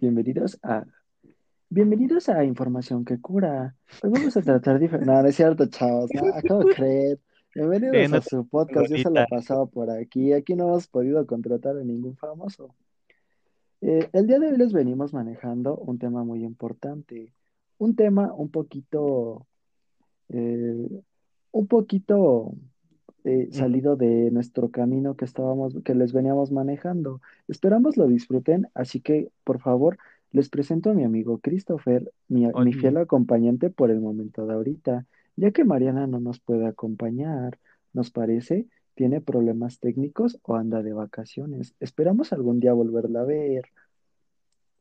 Bienvenidos a Bienvenidos a Información que Cura. Hoy vamos a tratar diferente. No, no es cierto, chavos. No, acabo de creer. Bienvenidos a su podcast. Yo se bonita. la pasado por aquí. Aquí no hemos podido contratar a ningún famoso. Eh, el día de hoy les venimos manejando un tema muy importante. Un tema un poquito, eh, un poquito eh, salido de nuestro camino que estábamos, que les veníamos manejando. Esperamos lo disfruten, así que por favor les presento a mi amigo Christopher, mi, mi fiel acompañante por el momento de ahorita, ya que Mariana no nos puede acompañar, nos parece, tiene problemas técnicos o anda de vacaciones. Esperamos algún día volverla a ver.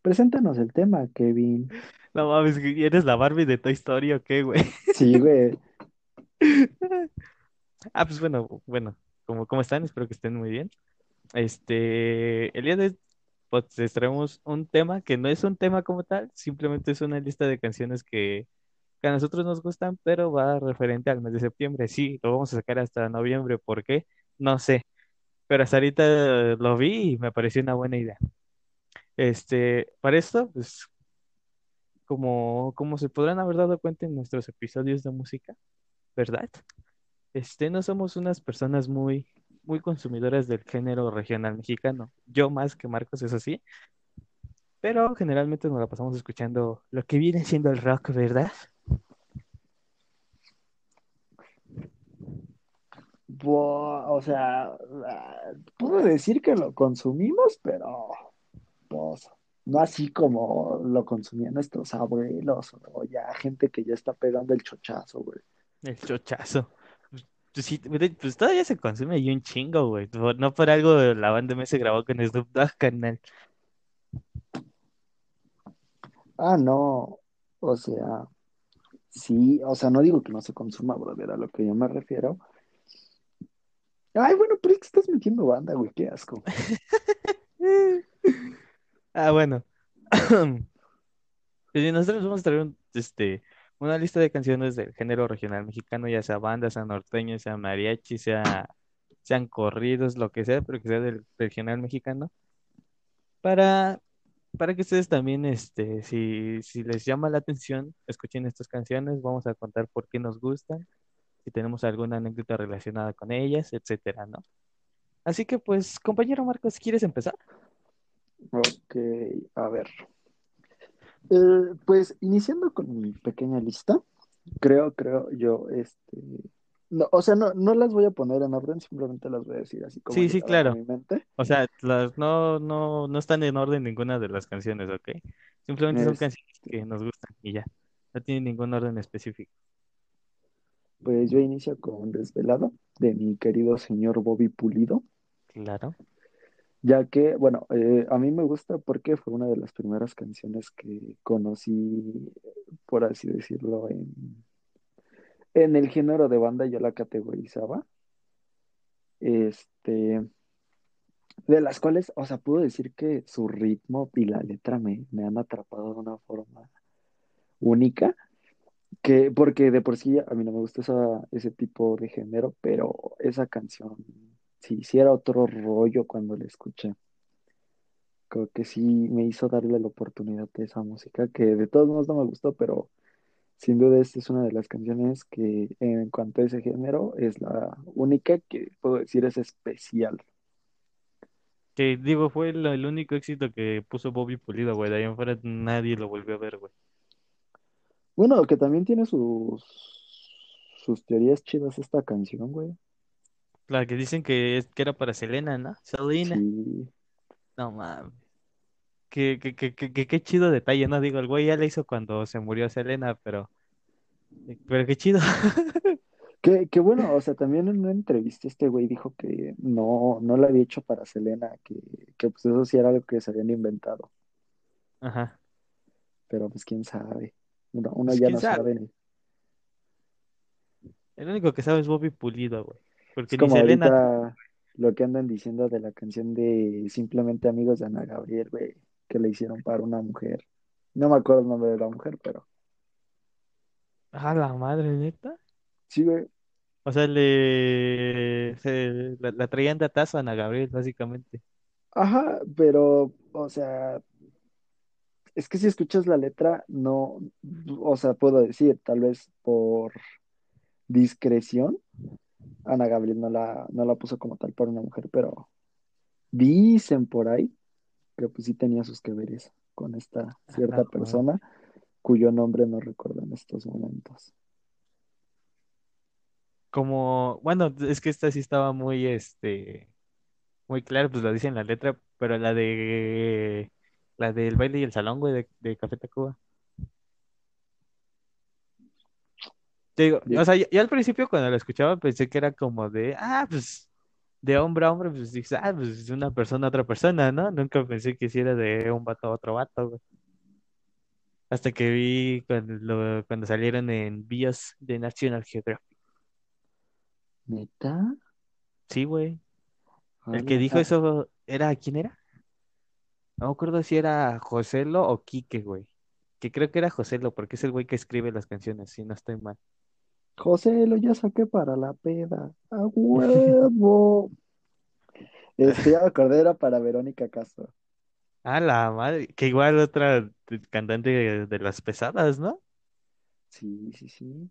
Preséntanos el tema, Kevin. No mames, ¿eres la Barbie de Toy Story o qué, güey? Sí, güey. Ah, pues bueno, bueno, ¿cómo, cómo están? Espero que estén muy bien. Este, el día de hoy, pues les traemos un tema que no es un tema como tal, simplemente es una lista de canciones que, que a nosotros nos gustan, pero va referente al mes de septiembre. Sí, lo vamos a sacar hasta noviembre, ¿por qué? No sé, pero hasta ahorita lo vi y me pareció una buena idea. Este, para esto, pues como, como se podrán haber dado cuenta en nuestros episodios de música, ¿verdad? Este, no somos unas personas muy, muy consumidoras del género regional mexicano. Yo más que Marcos, es así, pero generalmente nos la pasamos escuchando lo que viene siendo el rock, ¿verdad? O sea, puedo decir que lo consumimos, pero pues no así como lo consumían nuestros abuelos o ya gente que ya está pegando el chochazo, güey. El chochazo. Pues, sí, pues todavía se consume y un chingo, güey. No por algo la banda me se grabó con Snoop Dogg, carnal. Ah, no, o sea, sí, o sea, no digo que no se consuma, brother, a lo que yo me refiero. Ay, bueno, pero es que estás metiendo banda, güey, qué asco. Ah, bueno. Pues nosotros vamos a traer un- este, una lista de canciones del género regional mexicano, ya sea banda, sea norteño, sea mariachi, sea, sean corridos, lo que sea, pero que sea del regional mexicano, para, para que ustedes también, este, si, si les llama la atención, escuchen estas canciones, vamos a contar por qué nos gustan, si tenemos alguna anécdota relacionada con ellas, etcétera, ¿no? Así que, pues, compañero Marcos, ¿quieres empezar? Ok, a ver. Eh, pues iniciando con mi pequeña lista, creo, creo yo, este, no, o sea, no, no las voy a poner en orden, simplemente las voy a decir así como Sí, sí, claro. mi mente. O sea, las, no, no, no están en orden ninguna de las canciones, ¿ok? Simplemente son canciones Este, que nos gustan y ya. No tienen ningún orden específico. pues yo inicio con Desvelado, de mi querido señor Bobby Pulido, Claro. Ya que, bueno, eh, a mí me gusta porque fue una de las primeras canciones que conocí, por así decirlo, en, en el género de banda, yo la categorizaba. Este, de las cuales, o sea, puedo decir que su ritmo y la letra me, han atrapado de una forma única, que, porque de por sí a mí no me gusta esa, ese tipo de género, pero esa canción, si hiciera otro rollo cuando la escuché, creo que sí me hizo darle la oportunidad de esa música, que de todos modos no me gustó, pero sin duda esta es una de las canciones que en cuanto a ese género es la única que puedo decir es especial. Que digo, fue el, el único éxito que puso Bobby Pulido, güey. De ahí en fuera nadie lo volvió a ver, güey. Bueno, que también tiene sus, sus teorías chidas esta canción, güey. La que dicen que, es, que era para Selena, ¿no? Selena. Sí. No mames. Qué, qué, qué, qué, qué- qué chido detalle, ¿no? Digo, el güey ya le hizo cuando se murió Selena, pero, pero qué chido. Que, que bueno, o sea, también en una entrevista este güey dijo que no, no la había hecho para Selena, que, que pues eso sí era algo que se habían inventado, Ajá. pero pues quién sabe, uno, uno Pues ya no sabe. sabe, El único que sabe es Bobby Pulido, güey. Es Porque ni como Selena. ahorita lo que andan diciendo de la canción de Simplemente Amigos de Ana Gabriel, güey, que le hicieron para una mujer, no me acuerdo el nombre de la mujer, pero Ah, la madre, neta. sí, güey, O sea, le se- la, la traían de atazo a Ana Gabriel, básicamente. ajá, pero, o sea, Es que si escuchas la letra, no, o sea, puedo decir, tal vez por discreción, Ana Gabriel no la, no la puso como tal por una mujer, pero dicen por ahí que pues sí tenía sus que veres con esta cierta persona cuyo nombre no recuerdo en estos momentos. Como, bueno, es que esta sí estaba muy, este, muy clara, pues lo dice en la letra, pero la de, la del baile y el salón, güey, de, de Café Tacuba. Te digo, o sea, yo, yo al principio cuando la escuchaba pensé que era como de, ah, pues, de hombre a hombre, pues dices, ah, pues de una persona a otra persona, ¿no? Nunca pensé que hiciera de un vato a otro vato, güey. Hasta que vi cuando, lo- cuando salieron en Bios de National Geographic. ¿Neta? Sí, güey. El que dijo ah, eso era, ¿quién era? No me acuerdo si era Joselo o Quique, güey. Que creo que era Joselo, porque es el güey que escribe las canciones, si no estoy mal. José, lo ya saqué para la peda. ¡A huevo! Este, ya me acordé, era para Verónica Castro. Ah, la madre, que igual otra cantante de, de las pesadas, ¿no? Sí, sí, sí.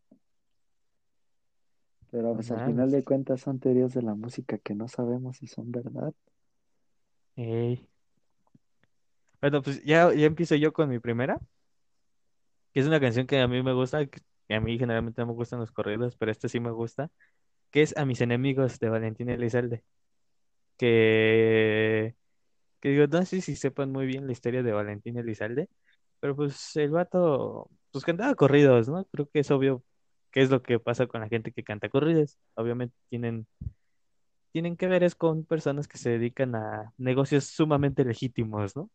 Pero pues al final de cuentas son teorías de la música que no sabemos si son verdad. Ey. Bueno, pues ya, ya empiezo yo con mi primera, que es una canción que a mí me gusta, que a mí generalmente no me gustan los corridos, pero esta sí me gusta, que es A mis enemigos de Valentín Elizalde, que, que digo, no sé si sepan muy bien la historia de Valentín Elizalde, pero pues el vato, pues cantaba corridos, ¿no? Creo que es obvio qué es lo que pasa con la gente que canta corridos. Obviamente tienen, tienen que ver es con personas que se dedican a negocios sumamente legítimos, ¿no?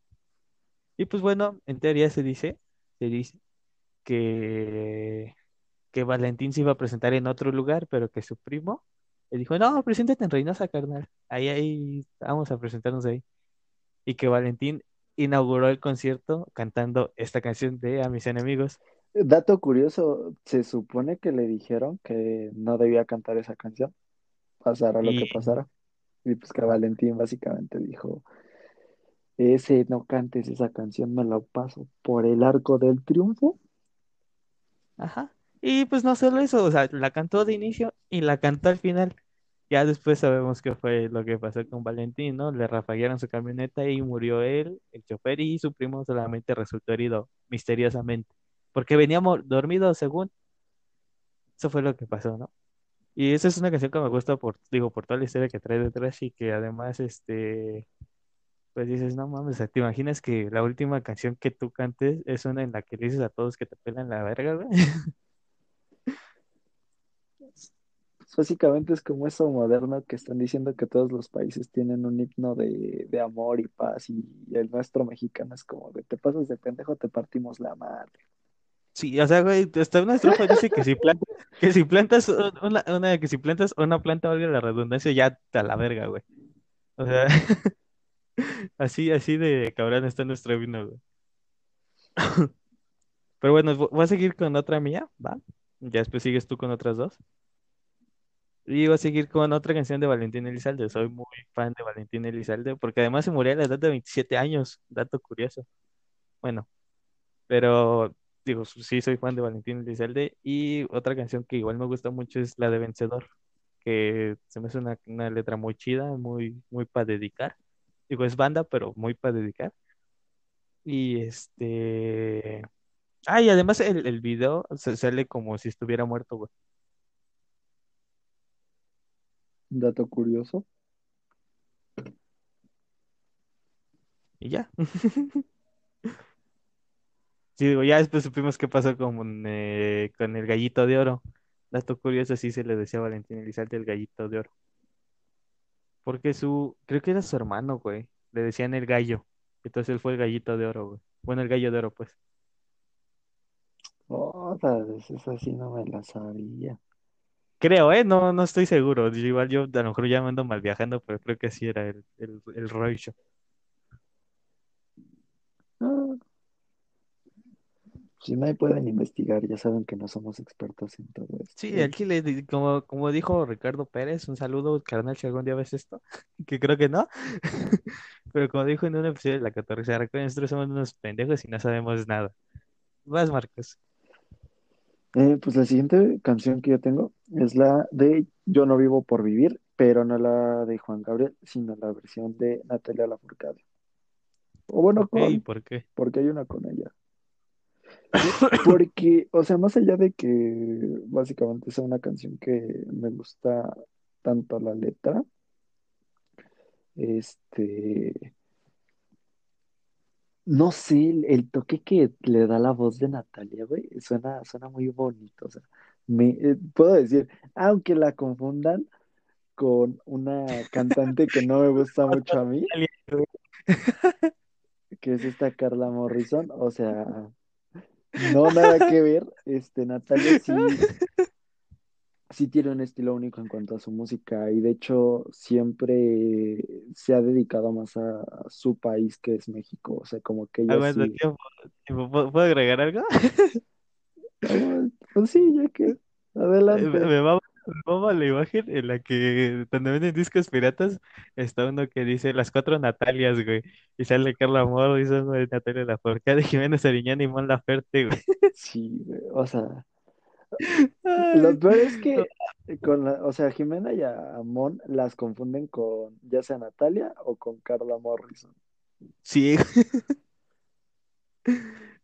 Y pues bueno, en teoría se dice, se dice que, que Valentín se iba a presentar en otro lugar, pero que su primo le dijo, no, preséntate en Reynosa, carnal. Ahí, ahí, vamos a presentarnos ahí. Y que Valentín inauguró el concierto cantando esta canción de A mis enemigos. Dato curioso, se supone que le dijeron que no debía cantar esa canción, pasara lo que pasara. Y pues que Valentín básicamente dijo, ese no cantes esa canción, me la paso por el arco del triunfo. ajá. Y pues no solo eso, o sea, la cantó de inicio y la cantó al final. Ya después sabemos qué fue lo que pasó con Valentín, ¿no? Le rafaguearon su camioneta y murió él, el chofer y su primo solamente resultó herido misteriosamente, porque veníamos dormidos según. Eso fue lo que pasó, ¿no? Y esa es una canción que me gusta por, digo, por toda la historia que trae detrás y que además, este, pues dices, no mames, ¿te imaginas que la última canción que tú cantes es una en la que le dices a todos que te pelan la verga, güey? Pues, básicamente es como eso moderno que están diciendo que todos los países tienen un himno de, de amor y paz y el nuestro mexicano es como de te pasas de pendejo, te partimos la madre. Sí, o sea, güey, hasta una estrofa dice que si plantas, que si plantas un- una, una- que si plantas una planta, valga la redundancia, ya a la verga, güey. O sea, así, así de cabrón está nuestro vino, güey. Pero bueno, vo- voy a seguir con otra mía, ¿va? Ya después sigues tú con otras dos. Y voy a seguir con otra canción de Valentín Elizalde. Soy muy fan de Valentín Elizalde, porque además se murió a la edad de 27 años, dato curioso. Bueno, pero digo, sí soy fan de Valentín Elizalde. Y otra canción que igual me gusta mucho es la de Vencedor, que se me hace una, una letra muy chida, muy, muy para dedicar. Digo, es banda, pero muy para dedicar. Y este... Ah, y además el, el video sale como si estuviera muerto, güey. Dato curioso. Y ya. Sí, digo, ya después supimos qué pasó con, eh, con el gallito de oro. Dato curioso, sí se le decía a Valentín Elizalde el gallito de oro. Porque su, creo que era su hermano, güey. Le decían el gallo. Entonces él fue el gallito de oro, güey. Bueno, el gallo de oro, pues. Oh, esa sí no me la sabía. Creo, ¿eh? No, no estoy seguro. Igual yo a lo mejor ya me ando mal viajando, pero creo que así era el, el, el rollo. Ah, Si no, ahí pueden investigar, ya saben que no somos expertos en todo esto. Sí, al chile, di- como, como dijo Ricardo Pérez, un saludo, carnal, si algún día ves esto, que creo que no, pero como dijo en un episodio de La Catorce, recuerden, nosotros somos unos pendejos y no sabemos nada. Vas, Marcos. Eh, pues la siguiente canción que yo tengo es la de Yo no vivo por vivir, pero no la de Juan Gabriel, sino la versión de Natalia Lafourcade. O bueno, Ok, con, ¿por qué? porque hay una con ella. Porque, o sea, más allá de que básicamente sea una canción que me gusta tanto la letra, este, no sé, el, el toque que le da la voz de Natalia, güey, suena, suena muy bonito. O sea, me, eh, puedo decir, aunque la confundan con una cantante que no me gusta mucho a mí, que es esta Carla Morrison, o sea, no nada que ver, este, Natalia sí, sí tiene un estilo único en cuanto a su música y de hecho siempre se ha dedicado más a, a su país que es México, o sea, como que ella Aguanta, sí, tiempo, tiempo, ¿Puedo, puedo agregar algo? Ah, pues sí, ya que, Eh, Me, adelante. me mama, me mama la imagen en la que cuando venden discos piratas está uno que dice las cuatro Natalias, güey, y sale Carla Morrison, güey, Natalia Lafourcade, Jimena Sariñana y Mon Laferte, güey. Sí, güey, o sea, lo peor es que con la, o sea, Jimena y a Mon las confunden con ya sea Natalia o con Carla Morrison. sí.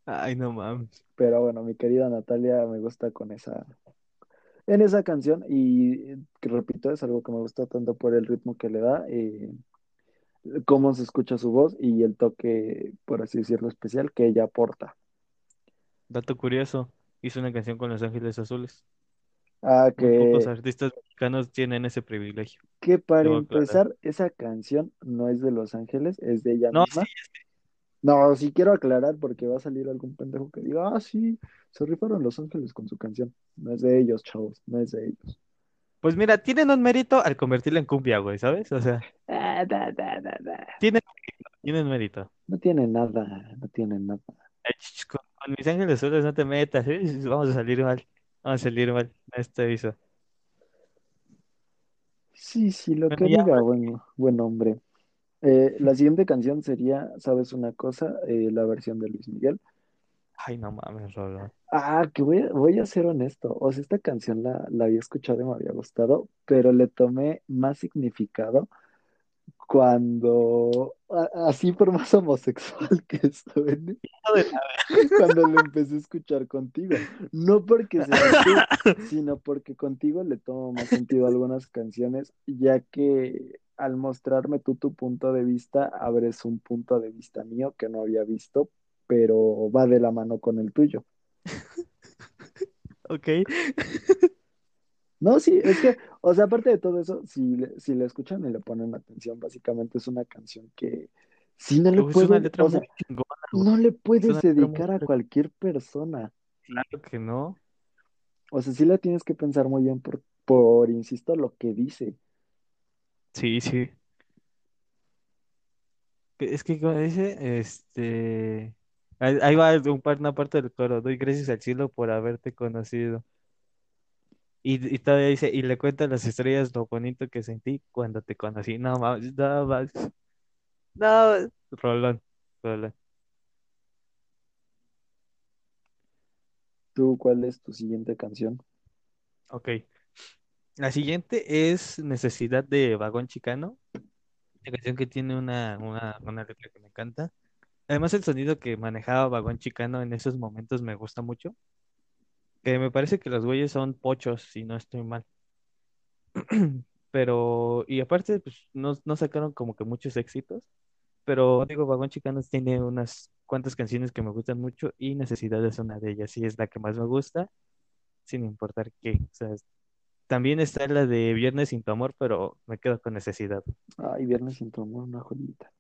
Ay, no mames. Pero bueno, mi querida Natalia me gusta con esa, en esa canción y repito, es algo que me gusta tanto por el ritmo que le da, eh, cómo se escucha su voz y el toque, por así decirlo, especial que ella aporta. Dato curioso, hizo una canción con Los Ángeles Azules. Ah, Muy pocos que, artistas mexicanos tienen ese privilegio. que para empezar, esa canción no es de Los Ángeles, es de ella No, misma. sí, No, sí quiero aclarar porque va a salir algún pendejo que diga, ah, sí, se rifaron Los Ángeles con su canción. No es de ellos, chavos, no es de ellos. pues mira, tienen un mérito al convertirla en cumbia, güey, ¿sabes? O sea, Ah, da, da, da, tienen, tienen mérito. No tiene nada, no tiene nada. Con, mis ángeles no te metas, ¿eh? Vamos a salir mal. Vamos a salir mal. Este aviso. Sí, sí, lo Bueno, que ya, diga, bueno, buen hombre. Eh, la siguiente canción sería, ¿sabes una cosa? Eh, la versión de Luis Miguel. Ay, no mames, Rolo. Ah, que voy a, voy a ser honesto. O sea, esta canción la, la había escuchado y me había gustado, pero le tomé más significado cuando, a- así por más homosexual que suene, cuando lo empecé a escuchar contigo. No porque seas tú, sino porque contigo le tomo más sentido a algunas canciones, ya que al mostrarme tú tu punto de vista, abres un punto de vista mío que no había visto, pero va de la mano con el tuyo. Ok. No, sí, es que, o sea, aparte de todo eso, si le, si le escuchan y le ponen atención, básicamente es una canción que si no le puedes, o sea, no le Es puedes muy dedicar a cualquier persona. claro que no. O sea, sí la tienes que pensar muy bien por, por, insisto, lo que dice. Sí, sí. Es que como dice, este, ahí, ahí va un par, una parte del coro. Doy gracias al cielo por haberte conocido. Y, y todavía dice, y le cuento a las estrellas lo bonito que sentí cuando te conocí. No mames, no mames. No, Rolón, Rolón. ¿Tú cuál es tu siguiente canción? Ok. La siguiente es Necesidad de Vagón Chicano. La canción que tiene una, una, una letra que me encanta. Además, el sonido que manejaba Vagón Chicano en esos momentos me gusta mucho. Que me parece que los güeyes son pochos, si no estoy mal. Pero, y aparte, pues no, no sacaron como que muchos éxitos. Pero digo, Vagón Chicano tiene unas cuantas canciones que me gustan mucho y Necesidad es una de ellas. Y es la que más me gusta, sin importar qué. O sea, también está la de Viernes sin tu amor, pero me quedo con Necesidad. Ay, Viernes sin tu amor, una joyita.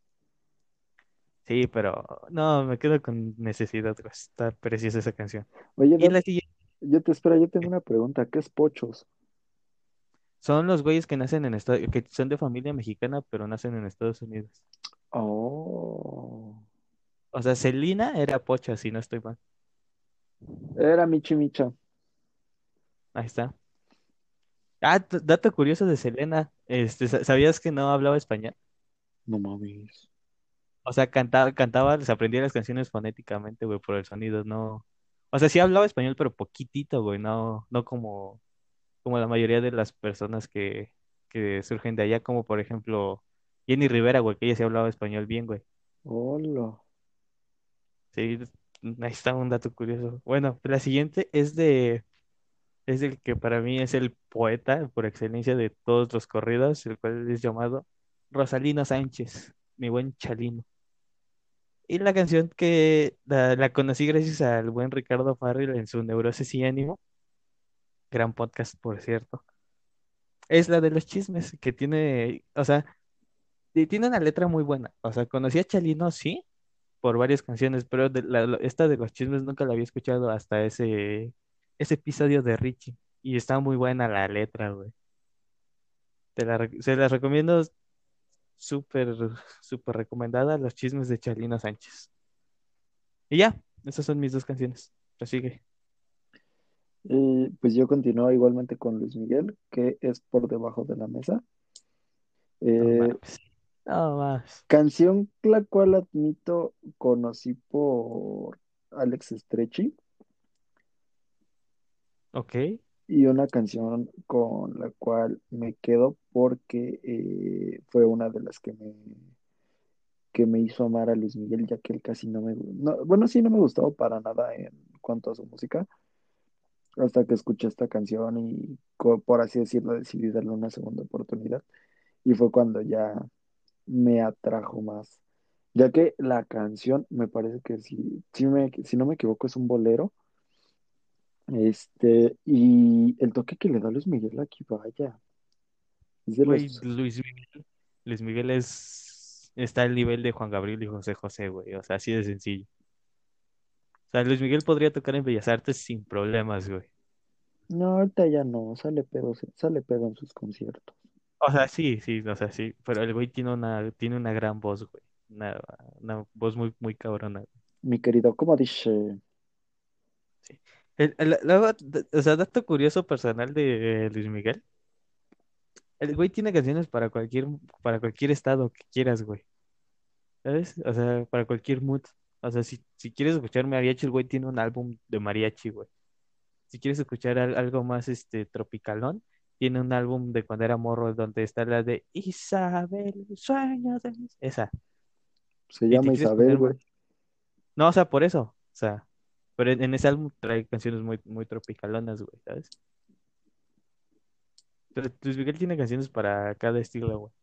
Sí, pero no, me quedo con Necesidad. Está preciosa esa canción. Oye, Y Dan, la siguiente yo te espero, yo tengo una pregunta. ¿Qué es Pochos? son los güeyes que nacen en Estados, que son de familia mexicana, pero nacen en Estados Unidos. Oh, O sea, Selena era pocha, si no estoy mal. Era Michi Micha. Ahí está. Ah, dato curioso de Selena. Este, sa- ¿sabías que no hablaba español? No mames. O sea, cantaba, cantaba, les aprendía las canciones fonéticamente, güey, por el sonido, no. O sea, sí hablaba español, pero poquitito, güey, no, no como, como la mayoría de las personas que, que surgen de allá, como por ejemplo Jenny Rivera, güey, que ella sí hablaba español bien, güey. Hola. Sí, ahí está un dato curioso. Bueno, la siguiente es de, es el que para mí es el poeta por excelencia de todos los corridos, el cual es llamado Rosalino Sánchez, mi buen Chalino. Y la canción que la, conocí gracias al buen Ricardo Farrell en su Neurosis y Ánimo, gran podcast, por cierto. Es la de los chismes, que tiene, o sea, tiene una letra muy buena. O sea, conocí a Chalino, sí, por varias canciones, pero esta de los chismes nunca la había escuchado hasta ese, ese episodio de Richie. Y está muy buena la letra, güey. Te la, se las recomiendo súper, súper recomendada, Los chismes de Chalino Sánchez. Y ya, esas son mis dos canciones. Prosigue. Y pues yo continúo igualmente con Luis Miguel, que es por debajo de la mesa. No Eh. No más. canción la cual admito conocí por Alex Stretchy Ok. Y una canción con la cual me quedo porque eh, fue una de las que me, que me hizo amar a Luis Miguel, ya que él casi no me... no- bueno, sí, no me gustaba para nada en cuanto a su música, hasta que escuché esta canción y, por así decirlo, decidí darle una segunda oportunidad. Y fue cuando ya me atrajo más. Ya que la canción me parece que si, me, si no me equivoco es un bolero. Este, y el toque que le da Luis Miguel aquí, vaya, es de Güey, los, Luis Miguel. Luis Miguel es. Está al nivel de Juan Gabriel y José José, güey. O sea, así de sencillo. O sea, Luis Miguel podría tocar en Bellas Artes sin problemas, güey. no, ahorita ya no, sale pedo, sale pedo en sus conciertos. O sea, sí, sí, o sea, sí. Pero el güey tiene una, tiene una gran voz, güey. Una, una voz muy, muy cabrona. Mi querido, como dice, Sí. El- o sea, dato curioso personal de Luis Miguel. El güey tiene canciones para cualquier, para cualquier estado que quieras, güey. ¿Sabes? O sea, para cualquier mood. O sea, si, si quieres escuchar mariachi, el güey tiene un álbum de mariachi, güey. Si quieres escuchar al- algo más este tropicalón, tiene un álbum de cuando era morro donde está la de Isabel, sueño de mis... Esa. se llama Isabel, güey. No, o sea, por eso. O sea, pero en, en ese álbum trae canciones muy, muy tropicalonas, güey, ¿sabes? Pero Luis Miguel tiene canciones para cada estilo, güey.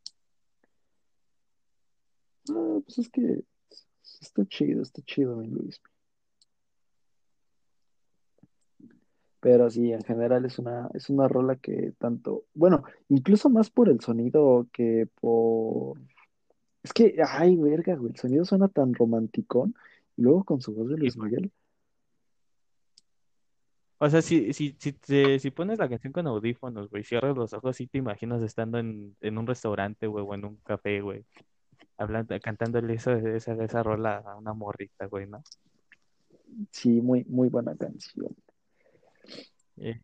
Ah, pues es que está chido, está chido, mi Luis. Pero sí, en general es una, es una rola que tanto, bueno, incluso más por el sonido que por... Es que, ay, verga, güey, el sonido suena tan romanticón. Y luego con su voz de Luis. Miguel, O sea, si, si, si, te- si pones la canción con audífonos, güey, cierras los ojos y te imaginas estando en, en un restaurante, güey, o en un café, güey, hablando, cantándole esa, esa, esa rola a una morrita, güey, ¿no? sí, muy, muy buena canción. Eh,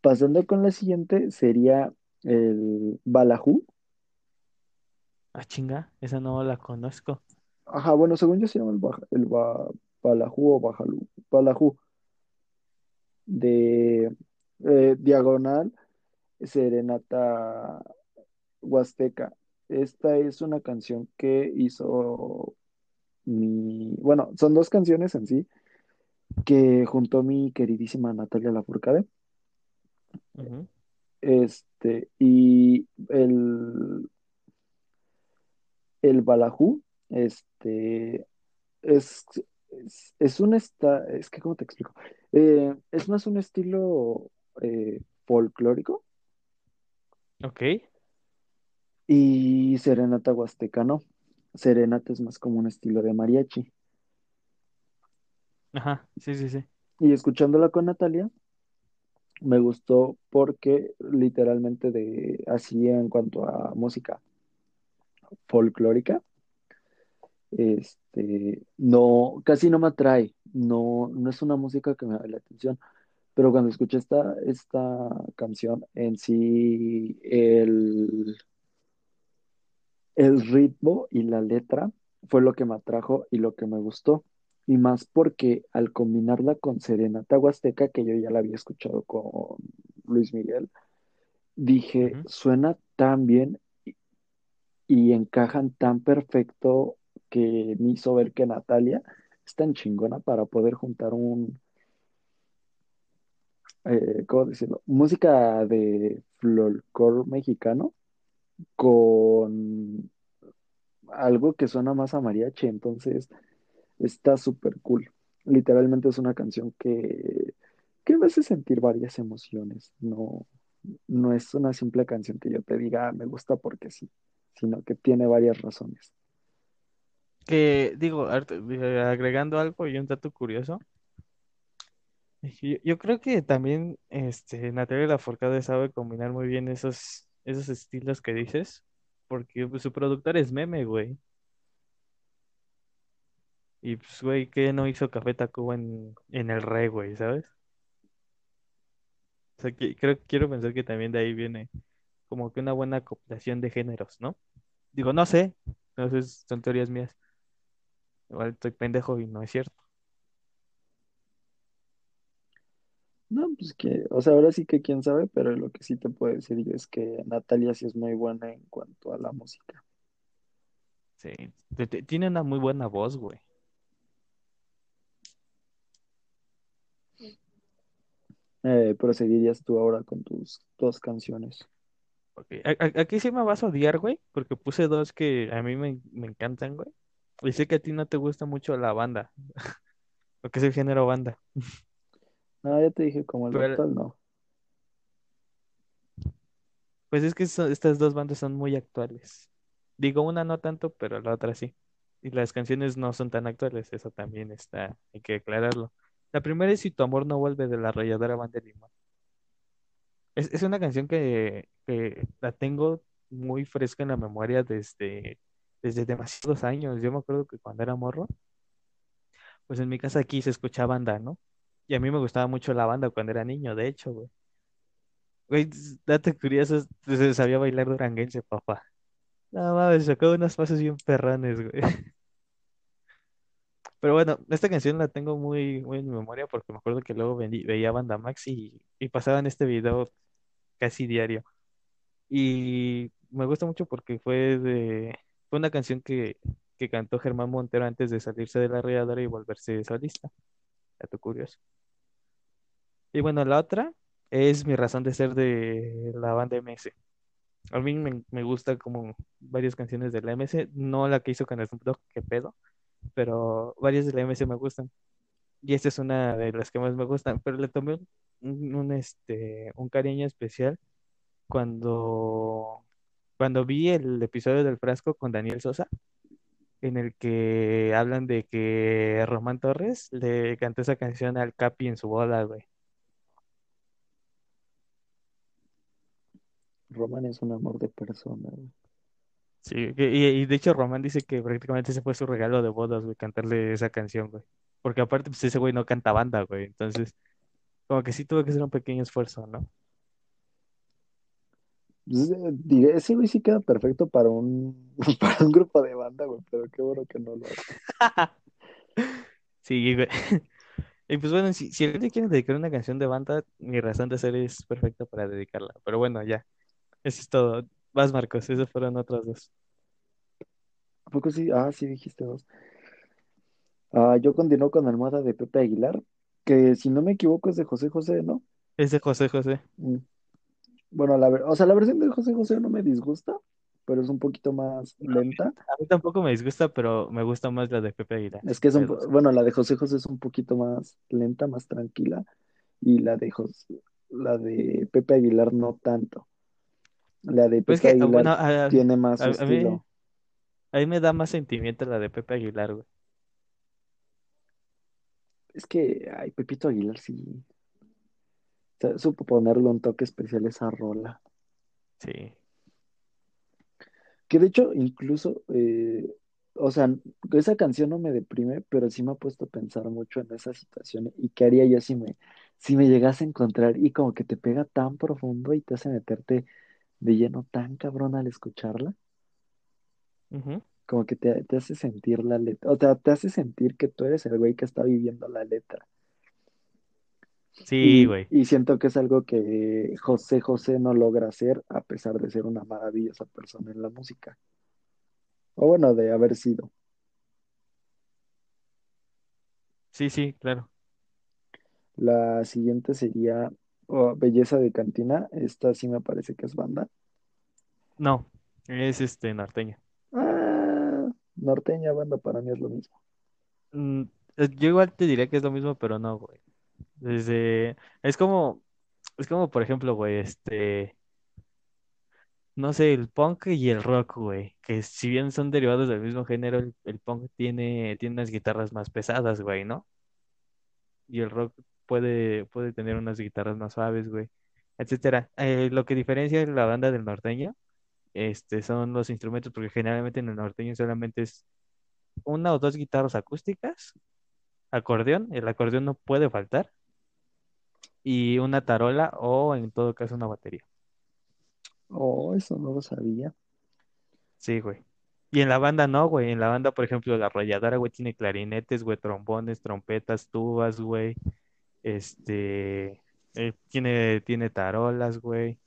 Pasando con la siguiente, sería el Balajú. ah, chinga, esa no la conozco. Ajá, bueno, según yo se llama el, Baja- el Ba- Balajú o Bajalú. Balajú, de eh, Diagonal Serenata Huasteca. Esta es una canción que hizo mi, bueno, son dos canciones en sí, que juntó mi queridísima Natalia Lafourcade. Este, y el, el Balajú, este, es, es, es un esta, es que, ¿cómo te explico? Eh, es más un estilo eh, folclórico Ok, y Serenata Huasteca no. Serenata es más como un estilo de mariachi. ajá, sí, sí, sí. Y escuchándola con Natalia, me gustó porque literalmente de así en cuanto a música folclórica, este, no, casi no me atrae, no, no es una música que me da la atención. Pero cuando escuché esta, esta canción, en sí, el, el ritmo y la letra fue lo que me atrajo y lo que me gustó. Y más porque al combinarla con Serenata Huasteca, que yo ya la había escuchado con Luis Miguel, dije, suena tan bien y, y encajan tan perfecto que me hizo ver que Natalia es tan chingona para poder juntar un, eh, ¿cómo decirlo? Música de folclore mexicano con algo que suena más a mariachi, entonces está súper cool. Literalmente es una canción que, que me hace sentir varias emociones. No, no es una simple canción que yo te diga, "Ah, me gusta porque sí, sino que tiene varias razones. Que digo, eh, agregando algo y un dato curioso, yo, creo que también este, Natalia Lafourcade sabe combinar muy bien esos, esos estilos que dices, porque pues, su productor es Meme, güey. Y pues, güey, ¿qué no hizo Café Tacuba en, en el Re, güey, ¿sabes? O sea, que, creo, quiero pensar que también de ahí viene como que una buena acoplación de géneros, ¿no? Digo, no sé, entonces son teorías mías. Igual estoy pendejo y no es cierto. No, pues que, o sea, ahora sí que quién sabe, pero lo que sí te puedo decir es que Natalia sí es muy buena en cuanto a la música. Sí, tiene una muy buena voz, güey. Eh, proseguirías tú ahora con tus dos canciones. Aquí sí me vas a odiar, güey, porque puse dos que a mí me, me encantan, güey. Y sé que a ti no te gusta mucho la banda, lo que es el género banda. No, ya te dije, como el Pero, actual, no. pues es que estas dos bandas son muy actuales. Digo, una no tanto, pero la otra sí. Y las canciones no son tan actuales, eso también está, hay que aclararlo. La primera es Si tu amor no vuelve de la arrolladora Banda de Limón. Es, es una canción que, que la tengo muy fresca en la memoria desde, desde demasiados años. Yo me acuerdo que cuando era morro, pues en mi casa aquí se escuchaba banda, ¿no? Y a mí me gustaba mucho la banda cuando era niño, de hecho, güey. Güey, date curioso, se sabía bailar duranguense, papá. No mames, sacaba unos pasos bien perrones, güey. Pero bueno, esta canción la tengo muy, muy en memoria porque me acuerdo que luego veía Banda Max y, y pasaban este video casi diario. Y me gusta mucho porque fue de, fue una canción que, que cantó Germán Montero antes de salirse de la arrolladora y volverse solista. Dato curioso. Y bueno, la otra es mi razón de ser de la banda MS. A mí me, me gusta como varias canciones de la MS, no la que hizo con Snoop Dogg, qué pedo, pero varias de la MS me gustan. Y esta es una de las que más me gustan, pero le tomé un, un, este, un cariño especial cuando, cuando vi el episodio del frasco con Daniel Sosa, en el que hablan de que Román Torres le cantó esa canción al Capi en su boda, güey. Roman es un amor de persona, güey. Sí, y de hecho Román dice que prácticamente ese fue su regalo de bodas, güey, cantarle esa canción, güey. Porque aparte, pues ese güey no canta banda, güey. Entonces, como que sí tuvo que hacer un pequeño esfuerzo, ¿no? Pues, eh, diré, ese güey sí queda perfecto para un, para un grupo de banda, güey, pero qué bueno que no lo hace. Sí, güey. Y pues bueno, si, si alguien quiere dedicar una canción de banda, mi razón de ser es perfecta para dedicarla. Pero bueno, ya. Eso es todo. Vas, Marcos, esos fueron otros dos. ¿A poco sí? Ah, sí dijiste dos. Ah, yo continúo con Almohada de Pepe Aguilar, que si no me equivoco es de José José, ¿no? Es de José José. Mm. Bueno, la, o sea, la versión de José José no me disgusta, pero es un poquito más lenta. A mí tampoco me disgusta, pero me gusta más la de Pepe Aguilar, Es que es un, bueno, la de José José es un poquito más lenta, más tranquila, y la de José, la de Pepe Aguilar no tanto. La de Pues es Pepe que, ah, Aguilar bueno, a, a- tiene más a mí, estilo. a mí me da más sentimiento la de Pepe Aguilar, güey. Es que, ay, Pepito Aguilar sí, supo ponerle un toque especial a esa rola. Sí. Que de hecho, incluso, eh, o sea, esa canción no me deprime, pero sí me ha puesto a pensar mucho en esa situación y qué haría yo si me, si me llegase a encontrar y como que te pega tan profundo y te hace meterte de lleno tan cabrón al escucharla, como que te, te hace sentir la letra, o sea, te hace sentir que tú eres el güey que está viviendo la letra. Sí, güey. y siento que es algo que José José no logra hacer a pesar de ser una maravillosa persona en la música. O bueno, de haber sido. Sí, sí, claro. La siguiente sería oh, Belleza de Cantina. Esta sí me parece que es banda. No, es este norteño. Ah, norteña banda para mí es lo mismo. Mm, yo igual te diría que es lo mismo, pero no, güey. Desde, es como, es como, por ejemplo, güey, este, no sé, el punk y el rock, güey, que si bien son derivados del mismo género, el, punk tiene, tiene unas guitarras más pesadas, güey, ¿no? Y el rock puede, puede tener unas guitarras más suaves, güey, etcétera. Eh, lo que diferencia la banda del norteño, este, son los instrumentos, porque generalmente en el norteño solamente es una o dos guitarras acústicas, acordeón, el acordeón no puede faltar, y una tarola o en todo caso una batería. Oh, eso no lo sabía. Sí, güey. Y en la banda no, güey. En la banda, por ejemplo, la arrolladora, güey, tiene clarinetes, güey, trombones, trompetas, tubas, güey. Este, eh, tiene, tiene tarolas, güey.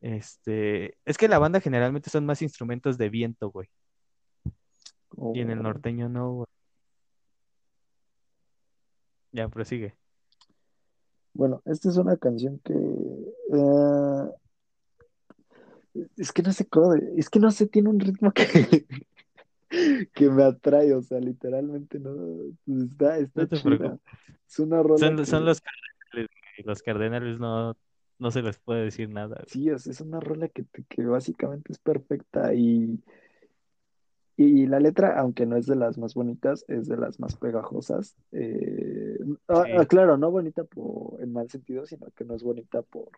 Este, es que la banda generalmente son más instrumentos de viento, güey. Y en el Oh, norteño no, güey. Ya, prosigue. bueno, esta es una canción que eh, es que no sé cómo, es que no sé, tiene un ritmo que, que me atrae, o sea, literalmente no, está, No está te chida. preocupes. Es una rola Son, los cardenales. Los cardenales no, no se les puede decir nada, güey. sí, o sea, es una rola que, que básicamente es perfecta y, y la letra, aunque no es de las más bonitas, es de las más pegajosas. Eh, ah, ah, claro, no bonita por, en mal sentido, sino que no es bonita por,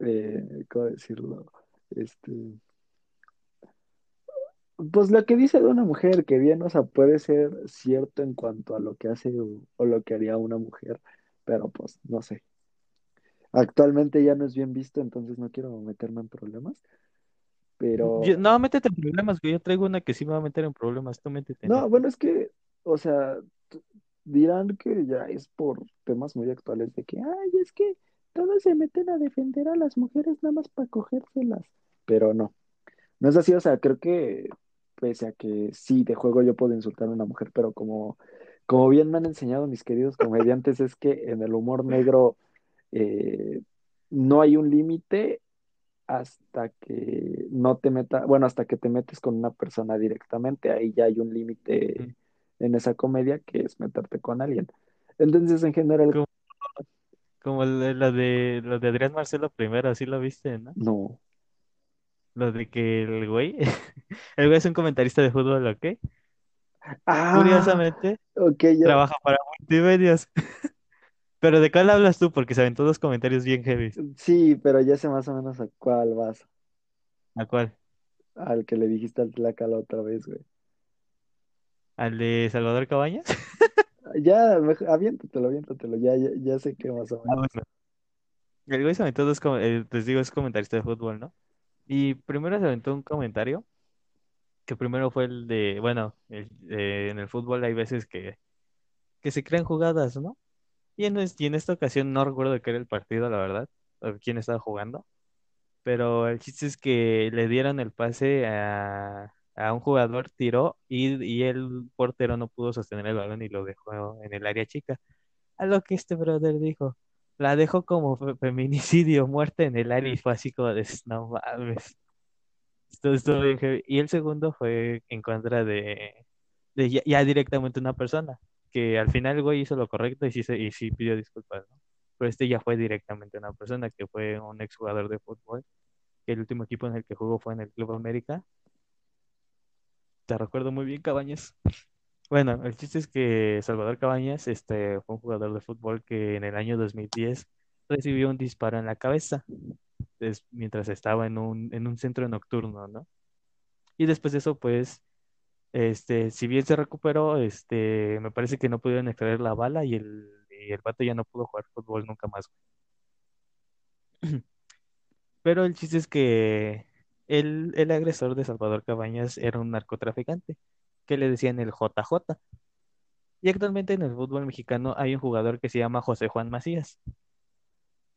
eh, ¿cómo decirlo? Este, Pues lo que dice de una mujer, que bien, o sea, puede ser cierto en cuanto a lo que hace o, o lo que haría una mujer, pero pues no sé. Actualmente ya no es bien visto, entonces no quiero meterme en problemas, Yo- pero no, métete en problemas, güey. Yo traigo una que sí me va a meter en problemas. Tú métete no, bueno, es que, o sea, dirán que ya es por temas muy actuales de que, ay, es que todos se meten a defender a las mujeres nada más para cogérselas, pero no. No es así, o sea, creo que pese a que sí, de juego yo puedo insultar a una mujer, pero como, como bien me han enseñado mis queridos comediantes, es que en el humor negro eh, no hay un límite hasta que no te meta, bueno, hasta que te metes con una persona directamente, ahí ya hay un límite en esa comedia que es meterte con alguien. Entonces, en general, Como, como la la de, lo de Adrián Marcelo primero, así lo viste, ¿no? no. Lo de que el güey, el güey es un comentarista de fútbol, ¿ok? Ah, Curiosamente, ok, ya, trabaja para multimedios. Pero ¿de cuál hablas tú? Porque se aventó dos comentarios bien heavy. sí, pero ya sé más o menos a cuál vas. ¿A cuál? Al que le dijiste al Tlaca la otra vez, güey. ¿Al de Salvador Cabañas? Ya, mejor- aviéntatelo, aviéntatelo. Ya, ya, ya sé que más o Ah, menos. bueno. El güey se aventó dos, eh, les digo, es comentarista de fútbol, ¿no? Y primero se aventó un comentario, que primero fue el de, bueno, el- eh, en el fútbol hay veces que, que se crean jugadas, ¿no? Y en, esta ocasión no recuerdo qué era el partido, la verdad, o quién estaba jugando, pero el chiste es que le dieron el pase a, a un jugador, tiró y, y el portero no pudo sostener el balón y lo dejó en el área chica. A lo que este brother dijo, la dejó como fe- feminicidio, muerte en el área y fue así como de, no mames. Esto estuvo bien heavy". Y el segundo fue en contra de, ya directamente una persona, que al final el hizo lo correcto y sí, se- y sí pidió disculpas, ¿no? Pero este ya fue directamente una persona, que fue un exjugador de fútbol, que el último equipo en el que jugó fue en el Club América. Te recuerdo muy bien, Cabañas. Bueno, el chiste es que Salvador Cabañas este, fue un jugador de fútbol que en el año 2010 recibió un disparo en la cabeza es- mientras estaba en un, en un centro nocturno, ¿no? Y después de eso, pues Este, si bien se recuperó, este, me parece que no pudieron extraer la bala y el, y el vato ya no pudo jugar fútbol nunca más. Pero el chiste es que el, el agresor de Salvador Cabañas era un narcotraficante, que le decían el JJ. Y actualmente en el fútbol mexicano hay un jugador que se llama José Juan Macías.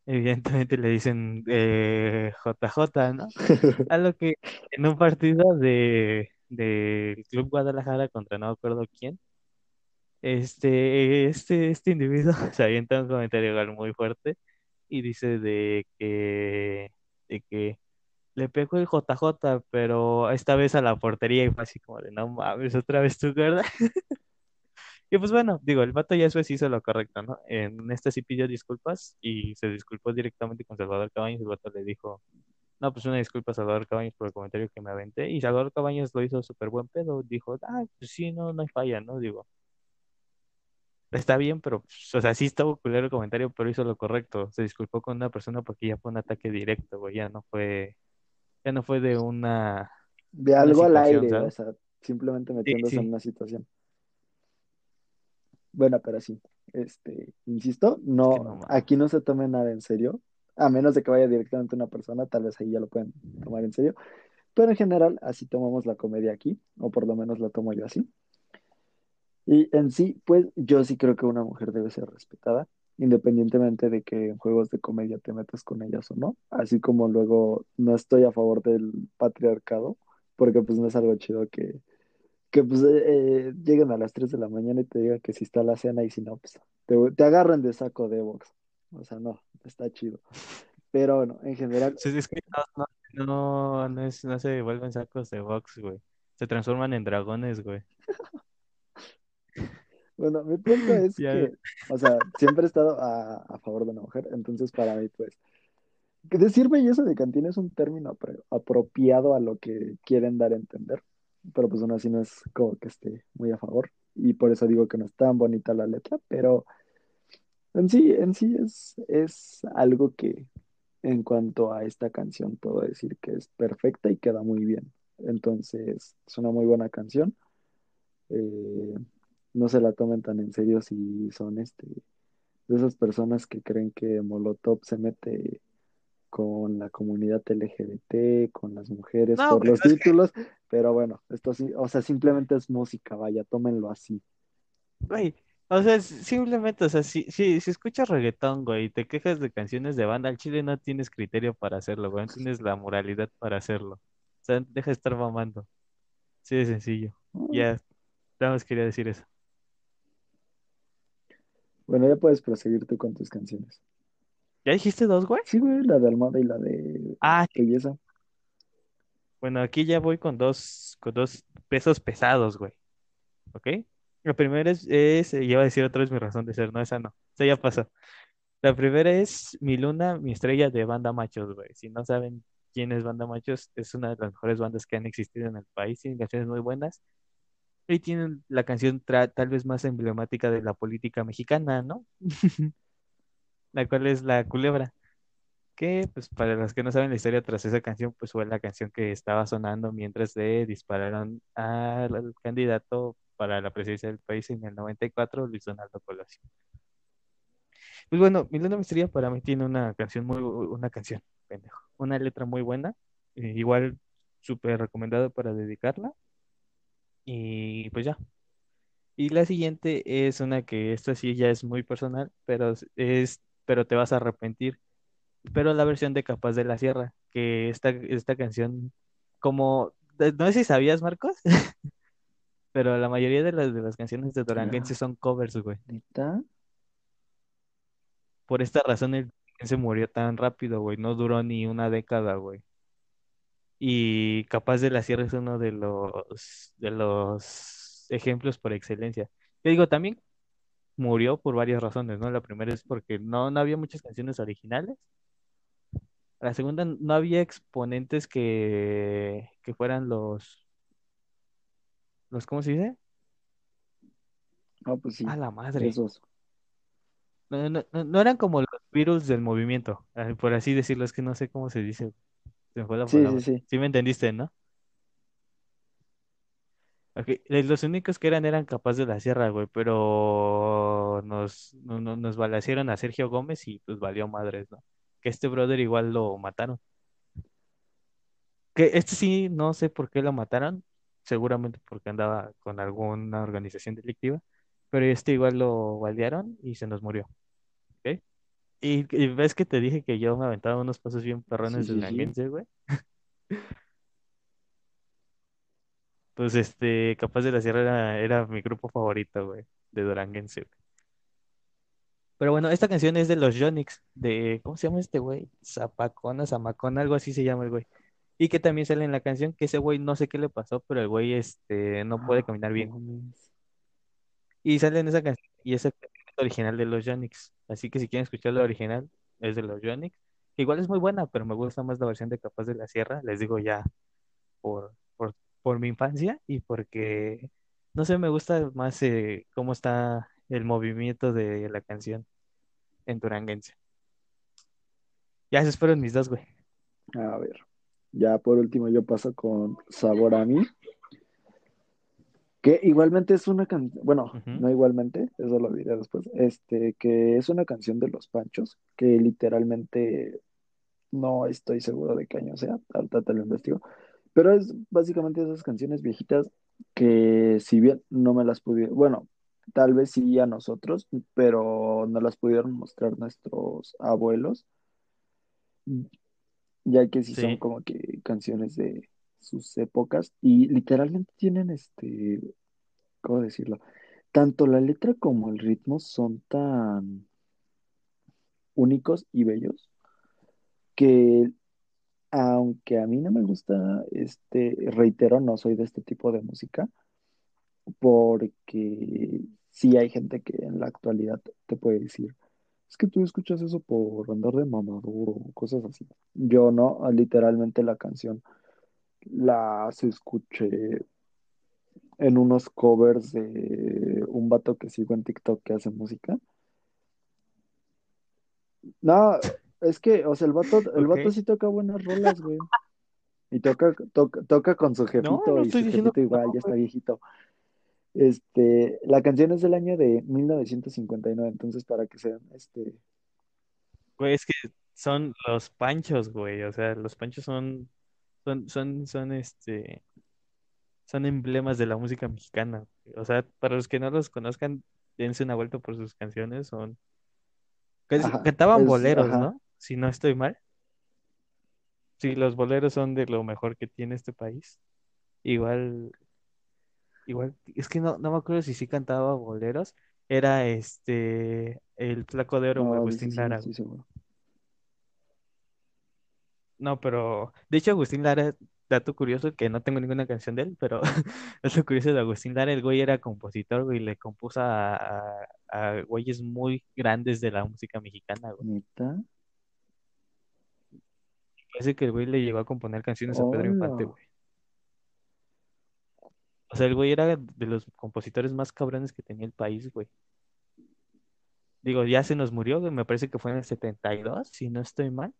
Evidentemente le dicen eh, JJ, ¿no? A lo que en un partido de del Club Guadalajara contra no acuerdo quién, este, este, este individuo se avienta un comentario muy fuerte y dice de que, de que le pegó el JJ, pero esta vez a la portería y fue así como de no mames, otra vez tú, ¿verdad? Y pues bueno, digo, el vato ya eso hizo lo correcto, ¿no? En este sí pidió disculpas y se disculpó directamente con Salvador Cabañas. El vato le dijo, no, pues una disculpa a Salvador Cabañas por el comentario que me aventé. Y Salvador Cabañas lo hizo súper buen pedo. Dijo, ah, pues sí, no, no hay falla, ¿no? Digo, está bien, pero, pues, o sea, sí estuvo culero el comentario, pero hizo lo correcto. Se disculpó con una persona porque ya fue un ataque directo, güey. Ya no fue, ya no fue de una, De una algo al aire, o ¿sabes? sea, simplemente Sí, metiéndose en una situación. Bueno, pero sí, este, insisto, es que no no, aquí no se tome nada en serio, a menos de que vaya directamente una persona, tal vez ahí ya lo pueden tomar en serio, pero en general así tomamos la comedia aquí, o por lo menos la tomo yo así. Y en sí, pues yo sí creo que una mujer debe ser respetada, independientemente de que en juegos de comedia te metas con ellas o no, así como luego no estoy a favor del patriarcado, porque pues no es algo chido que que pues eh, eh, lleguen a las 3 de la mañana y te digan que si está la cena y si no, pues te, te agarran de saco de box. O sea, no, está chido. Pero bueno, en general, Sí, es que no, no, no, no es, no se vuelven sacos de box, güey. Se transforman en dragones, güey. bueno, mi punto es que, o sea, siempre he estado a, a favor de una mujer, entonces para mí, pues, decir belleza de cantina es un término apro- apropiado a lo que quieren dar a entender, pero pues aún así no es como que esté muy a favor, y por eso digo que no es tan bonita la letra, pero en sí, en sí es, es algo que En cuanto a esta canción, puedo decir que es perfecta y queda muy bien. Entonces, es una muy buena canción. Eh, no se la tomen tan en serio si son este, de esas personas que creen que Molotov se mete con la comunidad LGBT, con las mujeres No, por güey, los que, títulos, pero bueno, esto sí, o sea, simplemente es música, vaya, tómenlo así. güey, o sea, simplemente, o sea, si, si, si escuchas reggaetón, güey, y te quejas de canciones de banda, al chile no tienes criterio para hacerlo, güey, no tienes la moralidad para hacerlo. O sea, deja de estar mamando. Sí, de sencillo. Mm, Ya, nada más quería decir eso. Bueno, ya puedes proseguir tú con tus canciones. ¿Ya dijiste dos, güey? Sí, güey, la de Almada y la de Ah. Belleza. Bueno, aquí ya voy con dos, con dos pesos pesados, güey. ¿Ok? La primera es, es, eh, iba a decir otra vez mi razón de ser, no, esa no. Esa ya pasó. La primera es Mi Luna, mi estrella de Banda Machos, güey. Si no saben quién es Banda Machos, es una de las mejores bandas que han existido en el país. Tienen canciones muy buenas. Y tienen la canción tal vez más emblemática de la política mexicana, ¿no? La cual es La Culebra. Que, pues, para los que no saben la historia tras esa canción, pues fue la canción que estaba sonando mientras le dispararon al candidato para la presidencia del país en el 94, Luis Donaldo Colosio. Pues bueno, Milena Misteria para mí tiene una canción muy, una canción, pendejo, una letra muy buena, eh, igual súper recomendado para dedicarla, y pues ya. Y la siguiente es una que esta sí ya es muy personal, pero es, pero te vas a arrepentir, pero la versión de Capaz de la Sierra, que esta, esta canción, como, no sé si sabías, Marcos, pero la mayoría de las, de las canciones de Duranguense son covers, güey. ¿neta? Por esta razón el se murió tan rápido, güey. No duró ni una década, güey. Y Capaz de la Sierra es uno de los de los ejemplos por excelencia. Te digo, también murió por varias razones, ¿no? La primera es porque no, no había muchas canciones originales. La segunda, no había exponentes que, que fueran los, los, ¿cómo se dice? Ah, pues A sí, la madre. esos. No, no, no, no eran como los virus del movimiento, por así decirlo, es que no sé cómo se dice. Se me fue la Sí, sí, palabra. sí. Sí me entendiste, ¿no? Ok, eh, Los únicos que eran eran Capaz de la Sierra, güey, pero nos, no- no- nos balacieron a Sergio Gómez y pues valió madres, ¿no? Que este brother igual lo mataron. Que este sí, no sé por qué lo mataron, seguramente porque andaba con alguna organización delictiva, pero este igual lo balearon y se nos murió, ¿ok? Y, y ves que te dije que yo me aventaba unos pasos bien Sí, perrones de sí, sí. duranguense, güey. Pues este, Capaz de la Sierra era, era mi grupo favorito, güey, de duranguense. güey. Pero bueno, esta canción es de los Yonix, de, ¿cómo se llama este güey? Zapacona, Zamacona, algo así se llama el güey. Y que también sale en la canción, que ese güey no sé qué le pasó, pero el güey este, no puede Ah, caminar bien. Y sale en esa canción, y esa canción es original de los Yonix. Así que si quieren escuchar la original, es de los Yonix. Igual es muy buena, pero me gusta más la versión de Capaz de la Sierra, les digo ya, por, por, por mi infancia y porque, no sé, me gusta más eh, cómo está el movimiento de la canción en duranguense. Ya esos fueron mis dos, güey. A ver. Ya por último yo paso con Sabor a mí. Que igualmente es una canción, bueno, no igualmente, eso lo diré después, este, que es una canción de Los Panchos, que literalmente no estoy seguro de qué año sea, ahorita te lo investigo, pero es básicamente esas canciones viejitas que si bien no me las pudieron, bueno, tal vez sí a nosotros, pero no las pudieron mostrar nuestros abuelos, ya que sí son como que canciones de sus épocas y literalmente tienen este, ¿cómo decirlo? Tanto la letra como el ritmo son tan únicos y bellos que aunque a mí no me gusta, este, reitero, no soy de este tipo de música, porque sí hay gente que en la actualidad te puede decir, es que tú escuchas eso por andar de mamador o cosas así. Yo no, literalmente la canción las escuché en unos covers de un vato que sigo en TikTok que hace música No, es que, o sea, el vato, el ok. vato sí toca buenas rolas, güey. Y toca, toca, toca con su jefito, no y su jefito no, igual, ya está viejito. Este, la canción es del año de 1959, entonces para que sean, este, Güey, es que son los panchos, güey. O sea, los panchos son, son, son, son, este, son emblemas de la música mexicana. güey. O sea, para los que no los conozcan, dense una vuelta por sus canciones. Son, casi- ajá, cantaban es, boleros, ajá, ¿no? Si no estoy mal. Sí, los boleros son de lo mejor que tiene este país. Igual, igual, es que no, no me acuerdo si sí cantaba boleros. Era este, el Flaco de Oro, güey, Agustín sí, Lara. estoy seguro. No, pero de hecho Agustín Lara, dato curioso, que no tengo ninguna canción de él, pero dato curioso de Agustín Lara, el güey era compositor, güey, y le compuso a, a, a güeyes muy grandes de la música mexicana, güey. Neta, Parece que el güey le llegó a componer canciones a Pedro Infante, güey. O sea, el güey era de los compositores más cabrones que tenía el país, güey. Digo, ya se nos murió, güey, me parece que fue en el 72, si no estoy mal.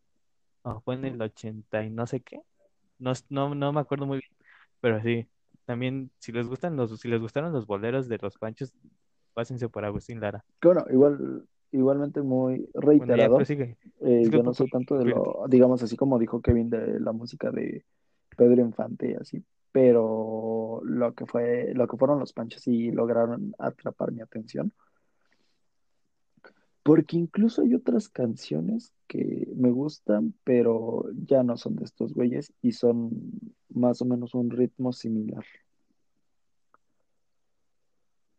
O fue en el 80 y no sé qué. No, no, no me acuerdo muy bien. Pero sí, también si les gustan los, si les gustaron los boleros de los Panchos, pásense por Agustín Lara. bueno, igual, igualmente muy Bueno, ya reiterado, eh, yo no soy tanto de lo, digamos así como dijo Kevin, de la música de Pedro Infante y así, pero lo que fue, lo que fueron los Panchos sí lograron atrapar mi atención, porque incluso hay otras canciones que me gustan, pero ya no son de estos güeyes y son más o menos un ritmo similar.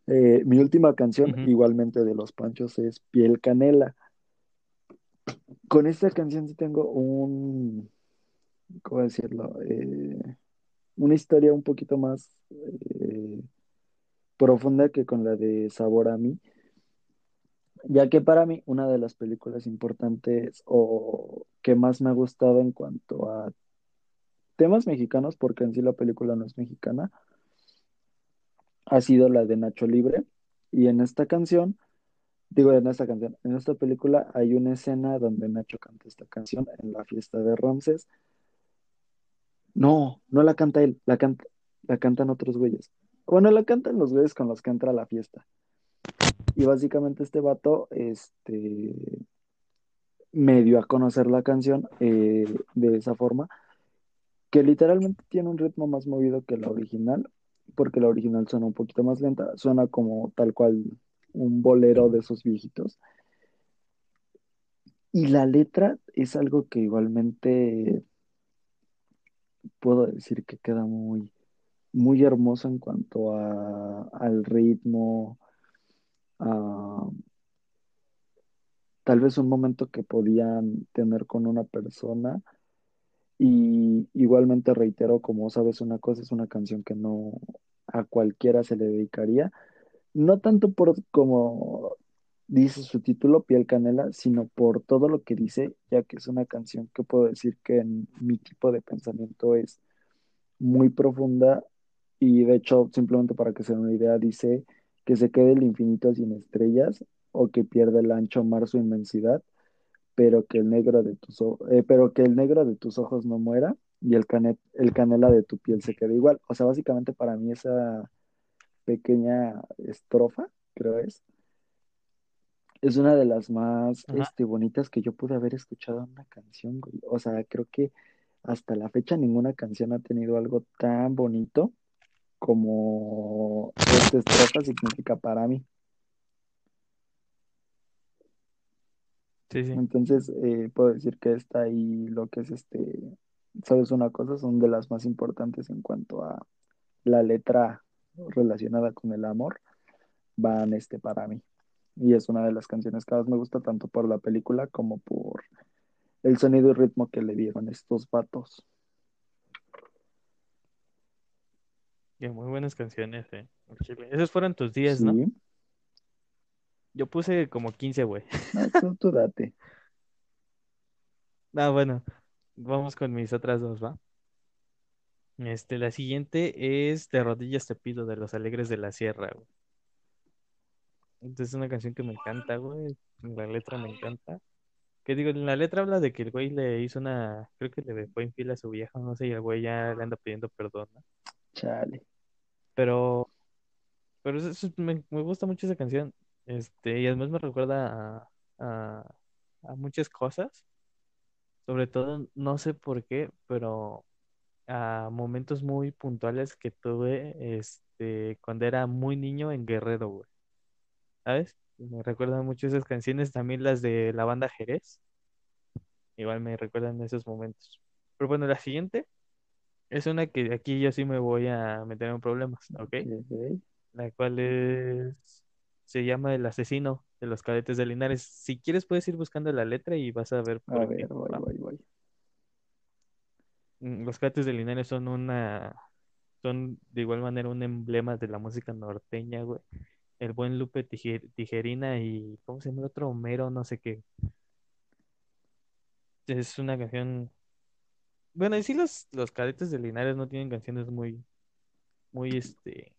Eh, mi última canción, igualmente de los Panchos, es Piel Canela. Con esta canción sí tengo un, ¿cómo decirlo? Eh, una historia un poquito más eh, profunda que con la de Sabor a mí, ya que para mí una de las películas importantes o que más me ha gustado en cuanto a temas mexicanos, porque en sí la película no es mexicana, ha sido la de Nacho Libre. Y en esta canción, digo en esta canción, en esta película hay una escena donde Nacho canta esta canción en la fiesta de Ramses. No, no la canta él, la, canta, la cantan otros güeyes. Bueno, la cantan los güeyes con los que entra a la fiesta. Y básicamente este vato, este, me dio a conocer la canción eh, de esa forma, que literalmente tiene un ritmo más movido que la original, porque la original suena un poquito más lenta, suena como tal cual un bolero de esos viejitos. Y la letra es algo que igualmente puedo decir que queda muy, muy en cuanto a, al ritmo, tal vez un momento que podían tener con una persona. Y igualmente reitero, como sabes una cosa, es una canción que no a cualquiera se le dedicaría, no tanto por como dice su título, Piel Canela, sino por todo lo que dice, ya que es una canción que puedo decir que en mi tipo de pensamiento es muy profunda y de hecho, simplemente para que se den una idea, dice que se quede el infinito sin estrellas o que pierda el ancho mar su inmensidad, pero que el negro de tus, eh, pero que el negro de tus ojos no muera y el, el canela de tu piel se quede igual. O sea, básicamente para mí esa pequeña estrofa, creo es, es una de las más Ajá. este, bonitas que yo pude haber escuchado en una canción, güey. O sea, creo que hasta la fecha ninguna canción ha tenido algo tan bonito como esta estrofa significa para mí. Sí, sí. Entonces, eh, puedo decir que esta y lo que es este, ¿sabes una cosa? Son de las más importantes en cuanto a la letra relacionada con el amor, van este para mí. Y es una de las canciones que más me gusta tanto por la película como por el sonido y ritmo que le dieron estos vatos. Y muy buenas canciones, eh. Esos fueron tus 10, ¿no? Sí, Yo puse como 15, güey. no, tú, tú date. Ah, bueno, vamos con mis otras dos, ¿va? Este, la siguiente es De rodillas te pido de Los Alegres de la Sierra, güey. Es una canción que me encanta, güey. La letra me encanta. Que digo, en la letra habla de que el güey le hizo una, creo que le fue infiel a su vieja, no sé, y el güey ya le anda pidiendo perdón, ¿no? Chale. Pero, pero eso- eso- me, me gusta mucho esa canción. Este, y además me recuerda a, a, a muchas cosas. Sobre todo, no sé por qué, pero a momentos muy puntuales que tuve, este, cuando era muy niño en Guerrero, güey. ¿Sabes? Me recuerdan mucho esas canciones, también las de la banda Jerez. Igual me recuerdan esos momentos. Pero bueno, la siguiente es una que aquí yo sí me voy a meter en problemas, ¿ok? La cual es, se llama El asesino de los cadetes de Linares. Si quieres puedes ir buscando la letra y vas a ver A por ver, voy, ¿va? voy, voy. Mm, Los cadetes de Linares son una, son de igual manera un emblema de la música norteña, güey. El buen Lupe Tijer- Tijerina y, ¿cómo se llama otro? Homero, no sé qué. Es una canción, bueno, y sí los, los cadetes de Linares no tienen canciones muy, muy, este,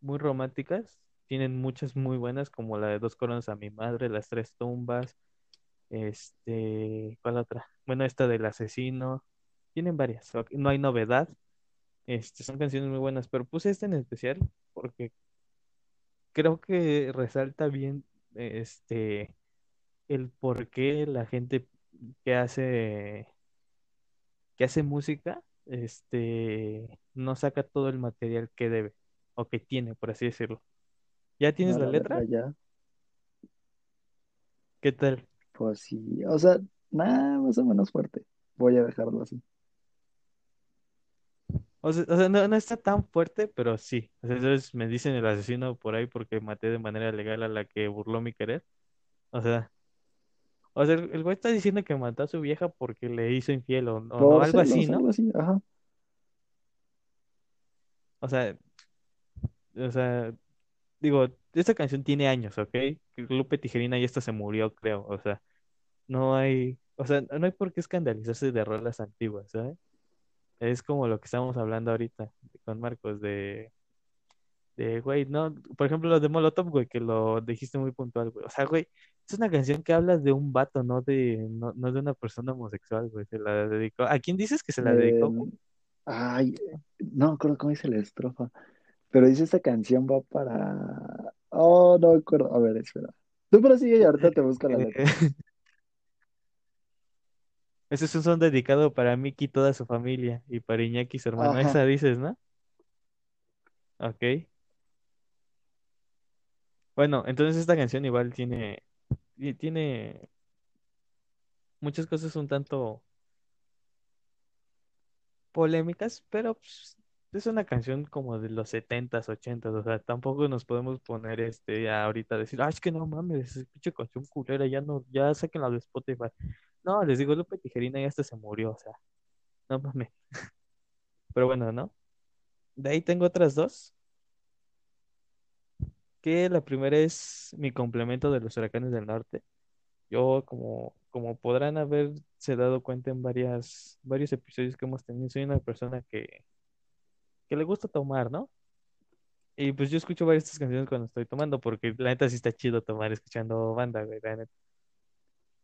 muy románticas. Tienen muchas muy buenas, como la de Dos coronas a mi madre, Las tres tumbas, este, ¿cuál otra? Bueno, esta del asesino. Tienen varias. No hay novedad. Este, son canciones muy buenas, pero puse esta en especial porque creo que resalta bien, este, el por qué la gente que hace, que hace música, este, no saca todo el material que debe o que tiene, por así decirlo. ¿Ya tienes la la verga letra? ya. ¿Qué tal? Pues sí, o sea, nada, más o menos fuerte. Voy a dejarlo así. O sea, o sea, no, no está tan fuerte, pero sí. O sea, entonces me dicen el asesino por ahí porque maté de manera legal a la que burló mi querer. O sea, o sea, el, el güey está diciendo que mató a su vieja porque le hizo infiel o, o no, algo así, ¿no? algo así, ajá. O sea, o sea, digo, esta canción tiene años, ¿ok? Lupe Tijerina y esta se murió, creo. O sea, no hay, o sea, no hay por qué escandalizarse de rolas antiguas, ¿sabes? Es como lo que estamos hablando ahorita con Marcos de De, güey, no, por ejemplo, los de Molotov, güey, que lo dijiste muy puntual, güey. O sea, güey, es una canción que habla de un vato, no de, no, no de una persona homosexual, güey. Se la dedicó. ¿A quién dices que se la dedicó, güey? Eh, ay, no acuerdo cómo dice la estrofa, Pero dice esta canción va para. Oh, no me acuerdo. A ver, espera. Tú pero sigue y ahorita te busco la letra. Ese es un son dedicado para Miki y toda su familia y para Iñaki y su hermano. Ajá, Esa dices, ¿no? Ok. Bueno, entonces esta canción igual tiene, ti- tiene muchas cosas un tanto polémicas, pero pues, es una canción como de los setentas, ochentas, o sea, tampoco nos podemos poner este ahorita a decir, ah, es que no mames, es pinche canción culera, ya no, ya la de Spotify. No, les digo, Lupe Tijerina ya hasta se murió, o sea, no mames. Pero bueno, ¿no? De ahí tengo otras dos, que la primera es mi complemento de los huracanes del norte. Yo, como, como podrán haberse dado cuenta en varias, varios episodios que hemos tenido, soy una persona que, que le gusta tomar, ¿no? Y pues yo escucho varias de estas canciones cuando estoy tomando, porque la neta sí está chido tomar escuchando banda, güey, la neta.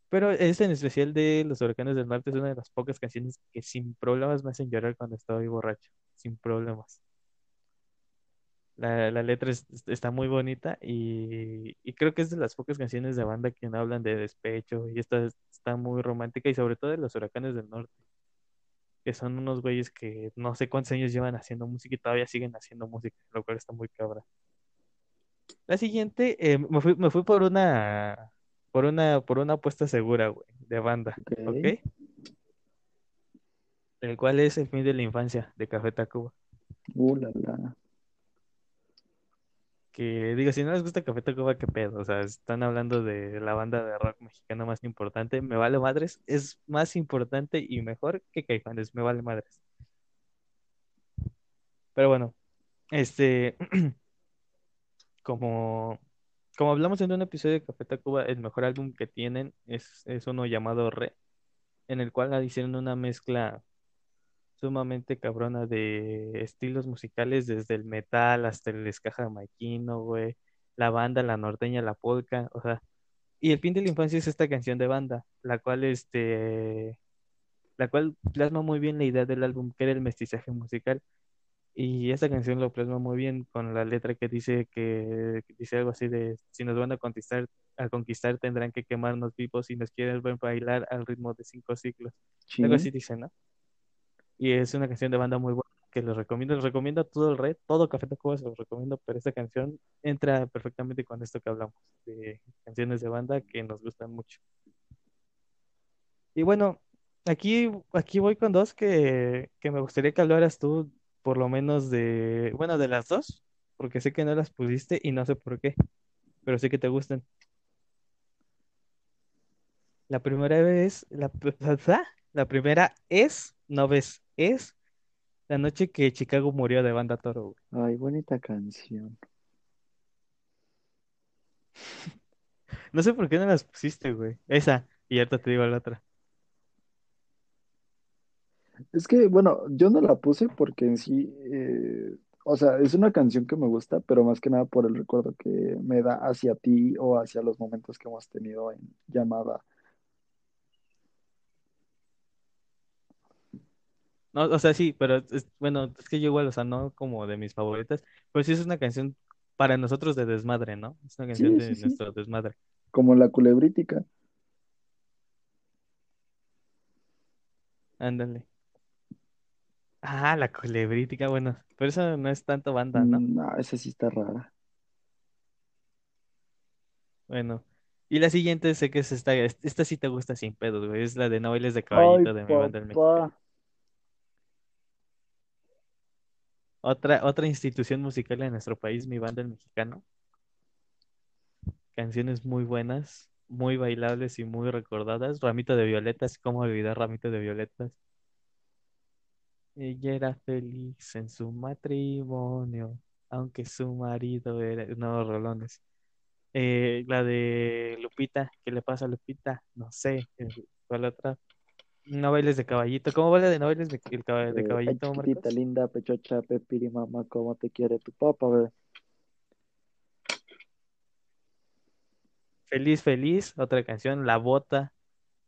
Pero esta en especial de Los Huracanes del Norte es una de las pocas canciones que sin problemas me hacen llorar cuando estoy borracho, sin problemas. La, la letra es- está muy bonita y, y creo que es de las pocas canciones de banda que no hablan de despecho y esta está muy romántica y sobre todo de Los Huracanes del Norte, que son unos güeyes que no sé cuántos años llevan haciendo música y todavía siguen haciendo música, lo cual está muy cabra. La siguiente, eh, me fui, me fui por una, por una, por una apuesta segura, güey, de banda, ¿ok? ok. El cual es El fin de la infancia de Café Tacuba. Uh, la, la. Que digo, si no les gusta Café Tacuba, qué pedo. O sea, están hablando de la banda de rock mexicana más importante. Me vale madres. Es más importante y mejor que Caifanes. Me vale madres. Pero bueno, este, como, como hablamos en un episodio de Café Tacuba, el mejor álbum que tienen es, es uno llamado Re, en el cual hicieron una mezcla sumamente cabrona de estilos musicales, desde el metal hasta el ska jamaiquino, güey, la banda, la norteña, la polka, o sea, y el fin de la infancia es esta canción de banda, la cual, este, la cual plasma muy bien la idea del álbum, que era el mestizaje musical, y esta canción lo plasma muy bien con la letra que dice que, que dice algo así de, si nos van a conquistar, a conquistar tendrán que quemarnos vivos y nos quieren bailar al ritmo de cinco ciclos, algo Sí. así dice, ¿no? Y es una canción de banda muy buena que les recomiendo. Les recomiendo a todo el red, todo Café Tacuba se los recomiendo, pero esta canción entra perfectamente con esto que hablamos, de canciones de banda que nos gustan mucho. Y bueno, aquí, aquí voy con dos que, que me gustaría que hablaras tú, por lo menos de, bueno, de las dos, porque sé que no las pusiste y no sé por qué, pero sé que te gustan. La primera vez, la, la primera es, no ves, es La noche que Chicago murió de Banda Toro, güey. Ay, bonita canción. No sé por qué no las pusiste, güey. Esa, y ahorita te digo la otra. Es que, bueno, yo no la puse porque en sí, eh, o sea, es una canción que me gusta, pero más que nada por el recuerdo que me da hacia ti o hacia los momentos que hemos tenido en llamada. No, o sea, sí, pero es- bueno, es que yo igual, o sea, no como de mis favoritas, pero sí es una canción para nosotros de desmadre, ¿no? Es una canción Sí, sí, de sí, nuestro desmadre. como la culebrítica. Ándale. Ah, la culebrítica, bueno, pero eso no es tanto banda, ¿no? No, esa sí está rara. Bueno. Y la siguiente sé que es esta, esta sí te gusta sin pedos, güey. Es la de No bailes de Ay, caballito de mi banda el mexicano. Otra, otra institución musical en nuestro país, mi banda el mexicano. Canciones muy buenas, muy bailables y muy recordadas. Ramito de Violetas, ¿cómo olvidar Ramito de Violetas? Ella era feliz en su matrimonio, aunque su marido era... No, rolones. Eh, la de Lupita, ¿qué le pasa a Lupita? No sé. eh, ¿Cuál otra? No bailes de caballito. ¿Cómo baila de no bailes de, Eh, caballito, Marcos? linda, pechocha, pepiri, mamá, cómo te quiere tu papá, bebé. Feliz, feliz. Otra canción, La Bota.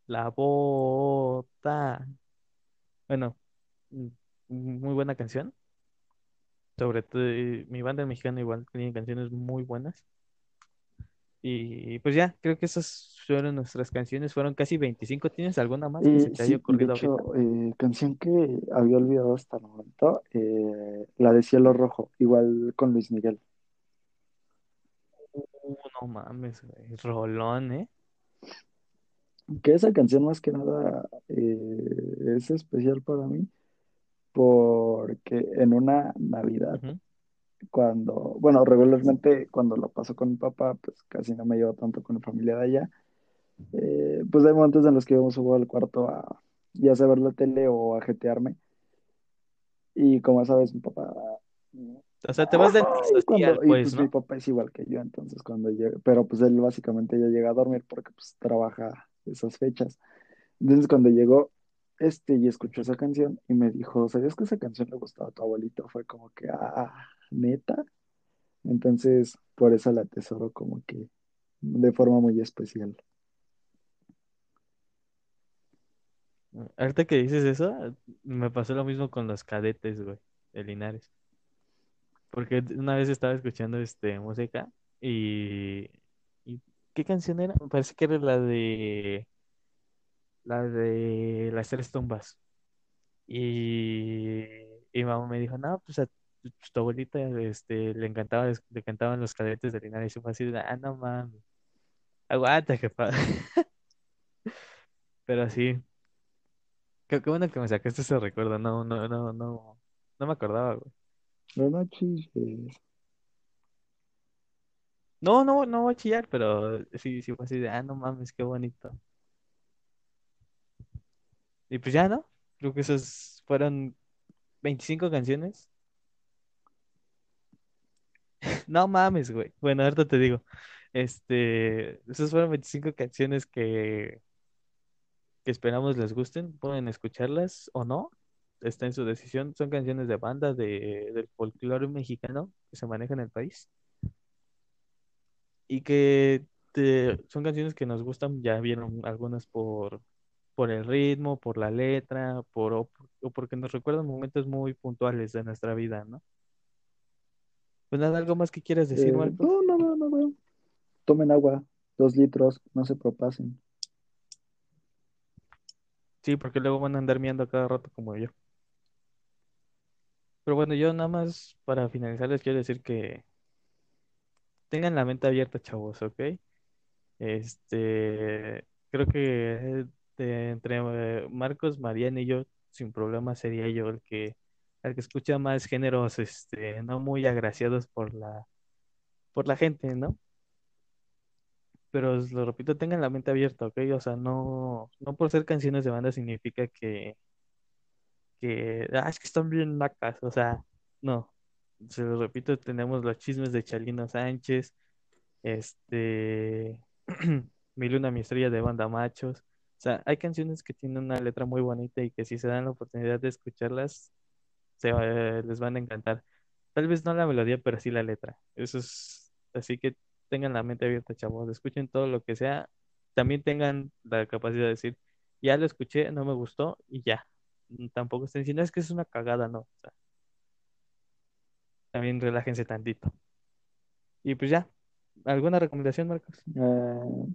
La Bota. Bueno, muy buena canción. Sobre todo, eh, mi banda mexicana igual tiene canciones muy buenas. Y pues ya, creo que esas fueron nuestras canciones, fueron casi 25. ¿Tienes alguna más que se Eh, te sí, ocurrido hecho, eh, canción que había olvidado hasta el momento, eh, la de Cielo Rojo, igual con Luis Miguel. Uh, no mames, güey. Rolón, ¿eh? Que esa canción más que nada es especial para mí porque en una Navidad, Ujú. cuando, bueno, regularmente cuando lo paso con mi papá, pues casi no me llevo tanto con la familia de allá, eh, pues hay momentos en los que vamos a jugar al cuarto a ya sea ver la tele o a jetearme y como sabes, mi papá O sea, te vas de cuando, y pues, pues mi ¿no? papá es igual que yo, entonces cuando llega, pero pues él básicamente ya llega a dormir porque pues trabaja esas fechas. Entonces cuando llegó este y escuchó esa canción y me dijo, ¿sabías que esa canción le gustaba a tu abuelito? Fue como que, ah, neta. Entonces por eso la atesoro como que de forma muy especial. Ahorita que dices eso, me pasó lo mismo con los cadetes, güey, de Linares. Porque una vez estaba escuchando este música y, y ¿qué canción era? Me parece que era la de la de las tres tumbas. Y, y mamá me dijo, no, pues a tu, pues, tu abuelita este, le encantaba, le cantaban los cadetes de Linares. Y fue así, ah, no mames, aguanta, jefa. Pero sí, qué, qué bueno que me sacaste ese recuerdo. No, no, no, no, no me acordaba, güey. No, no chistes. No, no, no voy a chillar, pero sí, sí fue así de, ah, no mames, qué bonito. Y pues ya, ¿no? Creo que esas fueron 25 canciones. No mames, güey. Bueno, ahorita te digo. Este, esas fueron 25 canciones que, que esperamos les gusten. Pueden escucharlas o no. Está en su decisión. Son canciones de banda de, del folclore mexicano que se maneja en el país. Y que son canciones que nos gustan. Ya vieron algunas por, por el ritmo, por la letra, por, o, o porque nos recuerdan momentos muy puntuales de nuestra vida, ¿no? Pues nada, ¿algo más que quieras decir, Eh, Marcos? no, no, no, no, no. Tomen agua, dos litros, no se propasen. Sí, porque luego van a andar miando cada rato como yo. Pero bueno, yo nada más para finalizar les quiero decir que tengan la mente abierta, chavos, ¿ok? Este, creo que de- entre eh, Marcos, Mariana y yo, sin problema sería yo el que, el que escucha más géneros, este, no muy agraciados por la, por la gente, ¿no? Pero lo repito, tengan la mente abierta, ¿ok? O sea, no, no por ser canciones de banda significa que, que, ah, es que están bien nacas, o sea, no. Se lo repito, tenemos los chismes de Chalino Sánchez, este, Mi Luna, mi estrella de banda machos. O sea, hay canciones que tienen una letra muy bonita y que si se dan la oportunidad de escucharlas, se, va- les van a encantar. Tal vez no la melodía, pero sí la letra. Eso es, así que tengan la mente abierta, chavos. Escuchen todo lo que sea. También tengan la capacidad de decir, ya lo escuché, no me gustó y ya. Mm, Tampoco estén diciendo, es que es una cagada, no. También relájense tantito. Y pues ya, ¿alguna recomendación, Marcos? Eh,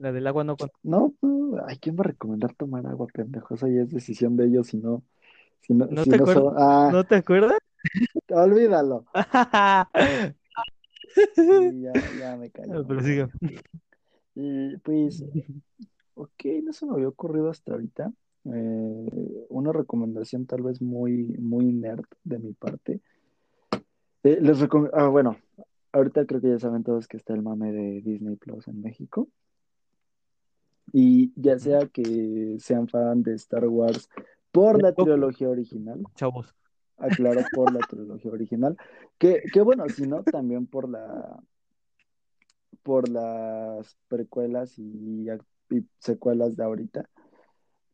La del agua no con... no, no, ay, ¿quién va a recomendar tomar agua, pendejo? Eso ya es decisión de ellos, si no, si no, ¿No si te no acuerdas? ah, ¿No te acuerdas? olvídalo. Sí, ya, ya me me Pero. Y pues, ok, no se me había ocurrido hasta ahorita. Eh, una recomendación tal vez muy, muy nerd de mi parte. Eh, les ah, bueno, ahorita creo que ya saben todos que está el mame de Disney Plus en México. Y ya sea que sean fan de Star Wars por la trilogía original, chavos. aclaro por la trilogía original, que, que bueno, si no, también por la, por las precuelas y, y secuelas de ahorita,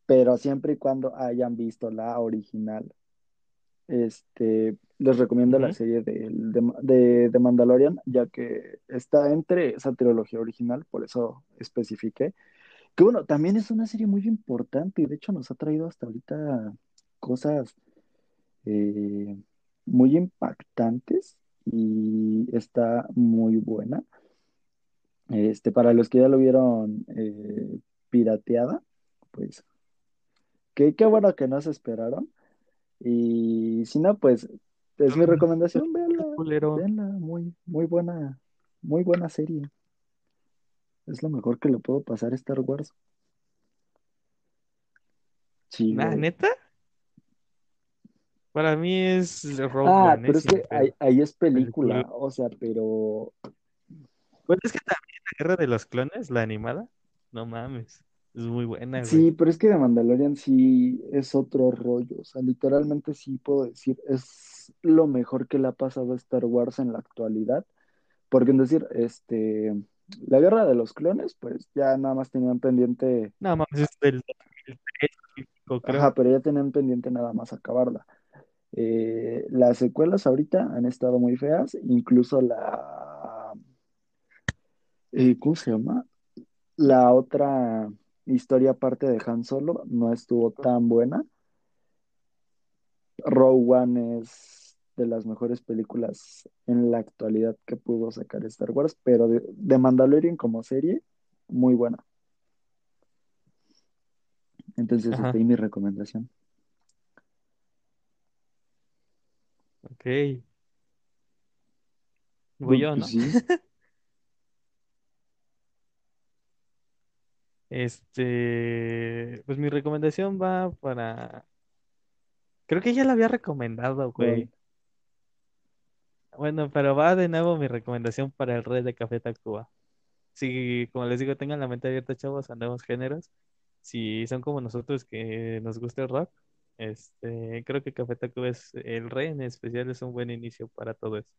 pero siempre y cuando hayan visto la original. Este, les recomiendo la Ujú. serie de, de, de, de Mandalorian, ya que está entre esa trilogía original, por eso especifiqué. Que bueno, también es una serie muy importante y de hecho nos ha traído hasta ahorita cosas eh, muy impactantes y está muy buena. Este, para los que ya lo vieron eh, pirateada, pues qué, qué bueno que no se esperaron. Y si no, pues es mi recomendación, véanla, véanla, muy, muy buena, muy buena serie. Es lo mejor que le puedo pasar a Star Wars. Güey. ¿neta? Para mí es Rogue Ah, One, pero es que ahí, es Película. o sea, pero Bueno, es que también la Guerra de los Clones, la animada, no mames, es muy buena, güey. sí, pero es que de Mandalorian sí es otro rollo, o sea, literalmente sí puedo decir, es lo mejor que le ha pasado a Star Wars en la actualidad, porque es decir, este, la Guerra de los Clones, pues ya nada más tenían pendiente, mames, es del 2003, creo. ajá, pero ya tenían pendiente nada más acabarla. Eh, las secuelas ahorita han estado muy feas, incluso la, eh, ¿cómo se llama? La otra historia aparte de Han Solo no estuvo tan buena. Rogue One es de las mejores películas en la actualidad que pudo sacar Star Wars, pero de, de Mandalorian como serie, muy buena. Entonces, Ajá, hasta ahí mi recomendación. ok. Voy Pues, yo, pues ¿no? sí, Este, pues mi recomendación va para... Creo que ya la había recomendado, güey. Bueno, pero va de nuevo mi recomendación para el Rey de Café Tacuba. Si, como les digo, tengan la mente abierta, chavos, andamos géneros. Si son como nosotros que nos gusta el rock, este, creo que Café Tacuba es el Rey en especial es un buen inicio para todo eso.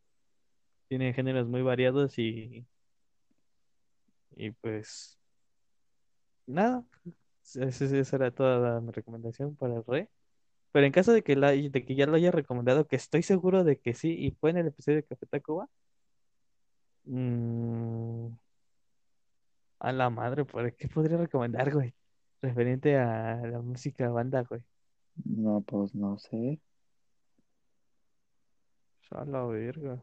Tiene géneros muy variados y, y pues nada, esa era toda mi recomendación para el Rey. Pero en caso de que, la, de que ya lo haya recomendado, que estoy seguro de que sí, y fue en el episodio de Café Tacuba, mm, a la madre, ¿por qué podría recomendar, güey? Referente a la música banda, güey. No, pues no sé. A la verga.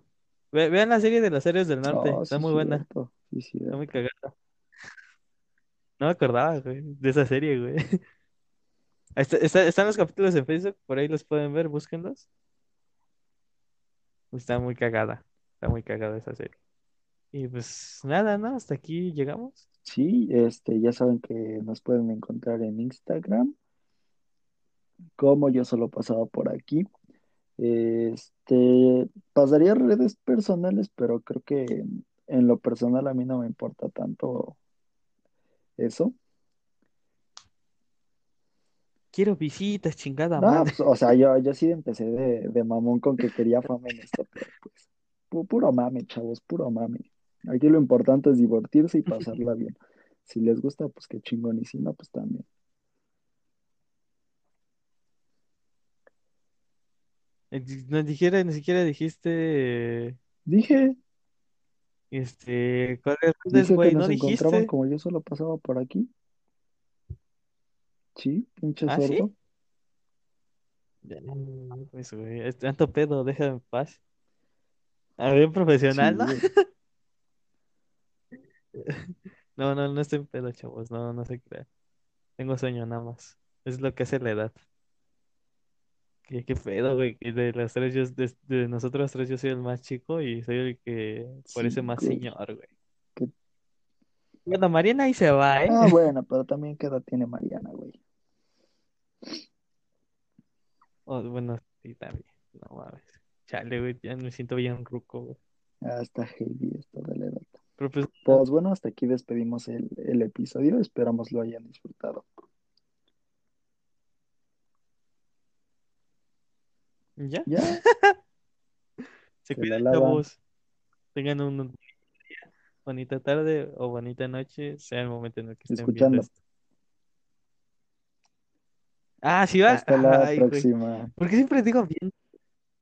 Ve- vean la serie de las series del norte, Oh, está sí, muy buena. Sí, está muy cagada. No me acordaba, güey, de esa serie, güey. Están los capítulos en Facebook, por ahí los pueden ver, búsquenlos. Está muy cagada, está muy cagada esa serie. Y pues nada, ¿no? Hasta aquí llegamos. Sí, este, ya saben que nos pueden encontrar en Instagram, como yo solo pasaba por aquí. Este, pasaría redes personales, pero creo que en lo personal a mí no me importa tanto eso. Quiero visitas, chingada No, madre. pues, o sea, yo, yo sí empecé de, de mamón con que quería fama en esto, pero pues, pu- puro mame, chavos, puro mame. Aquí lo importante es divertirse y pasarla bien. Si les gusta, pues qué chingón, y si no, pues también. No dijera, ni siquiera dijiste, Dije, este, ¿cuáles redes, dije que nos ¿No encontraban dijiste? como yo solo pasaba por aquí. Sí, pinche ¿Ah, sí? sordo. Ya, Pues, güey, es tanto pedo, déjame en paz. A ver, profesional, Sí, ¿no? No, no, no estoy en pedo, chavos, no, no se crean. Tengo sueño nada más. Es lo que hace la edad. ¿Qué, qué pedo, güey? De las tres, yo, de, de nosotros tres, yo soy el más chico y soy el que parece Sí, más güey. señor, güey. Que- Bueno, Mariana ahí se va, ¿eh? Ah, bueno, pero también qué edad tiene Mariana, güey. Oh, bueno, sí, también. No mames. Chale, güey, ya me siento bien ruco, güey. Ah, está heavy esto de la edad. Pero pues, Pues bueno, hasta aquí despedimos el, el episodio. Esperamos lo hayan disfrutado. ¿ya? Ya, Se cuidan, chavos. Tengan una bonita tarde o bonita noche, sea el momento en el que estén viendo Escuchando. esto. Ah, sí va. Hasta la Ay, güey. próxima. ¿Por qué siempre digo bien?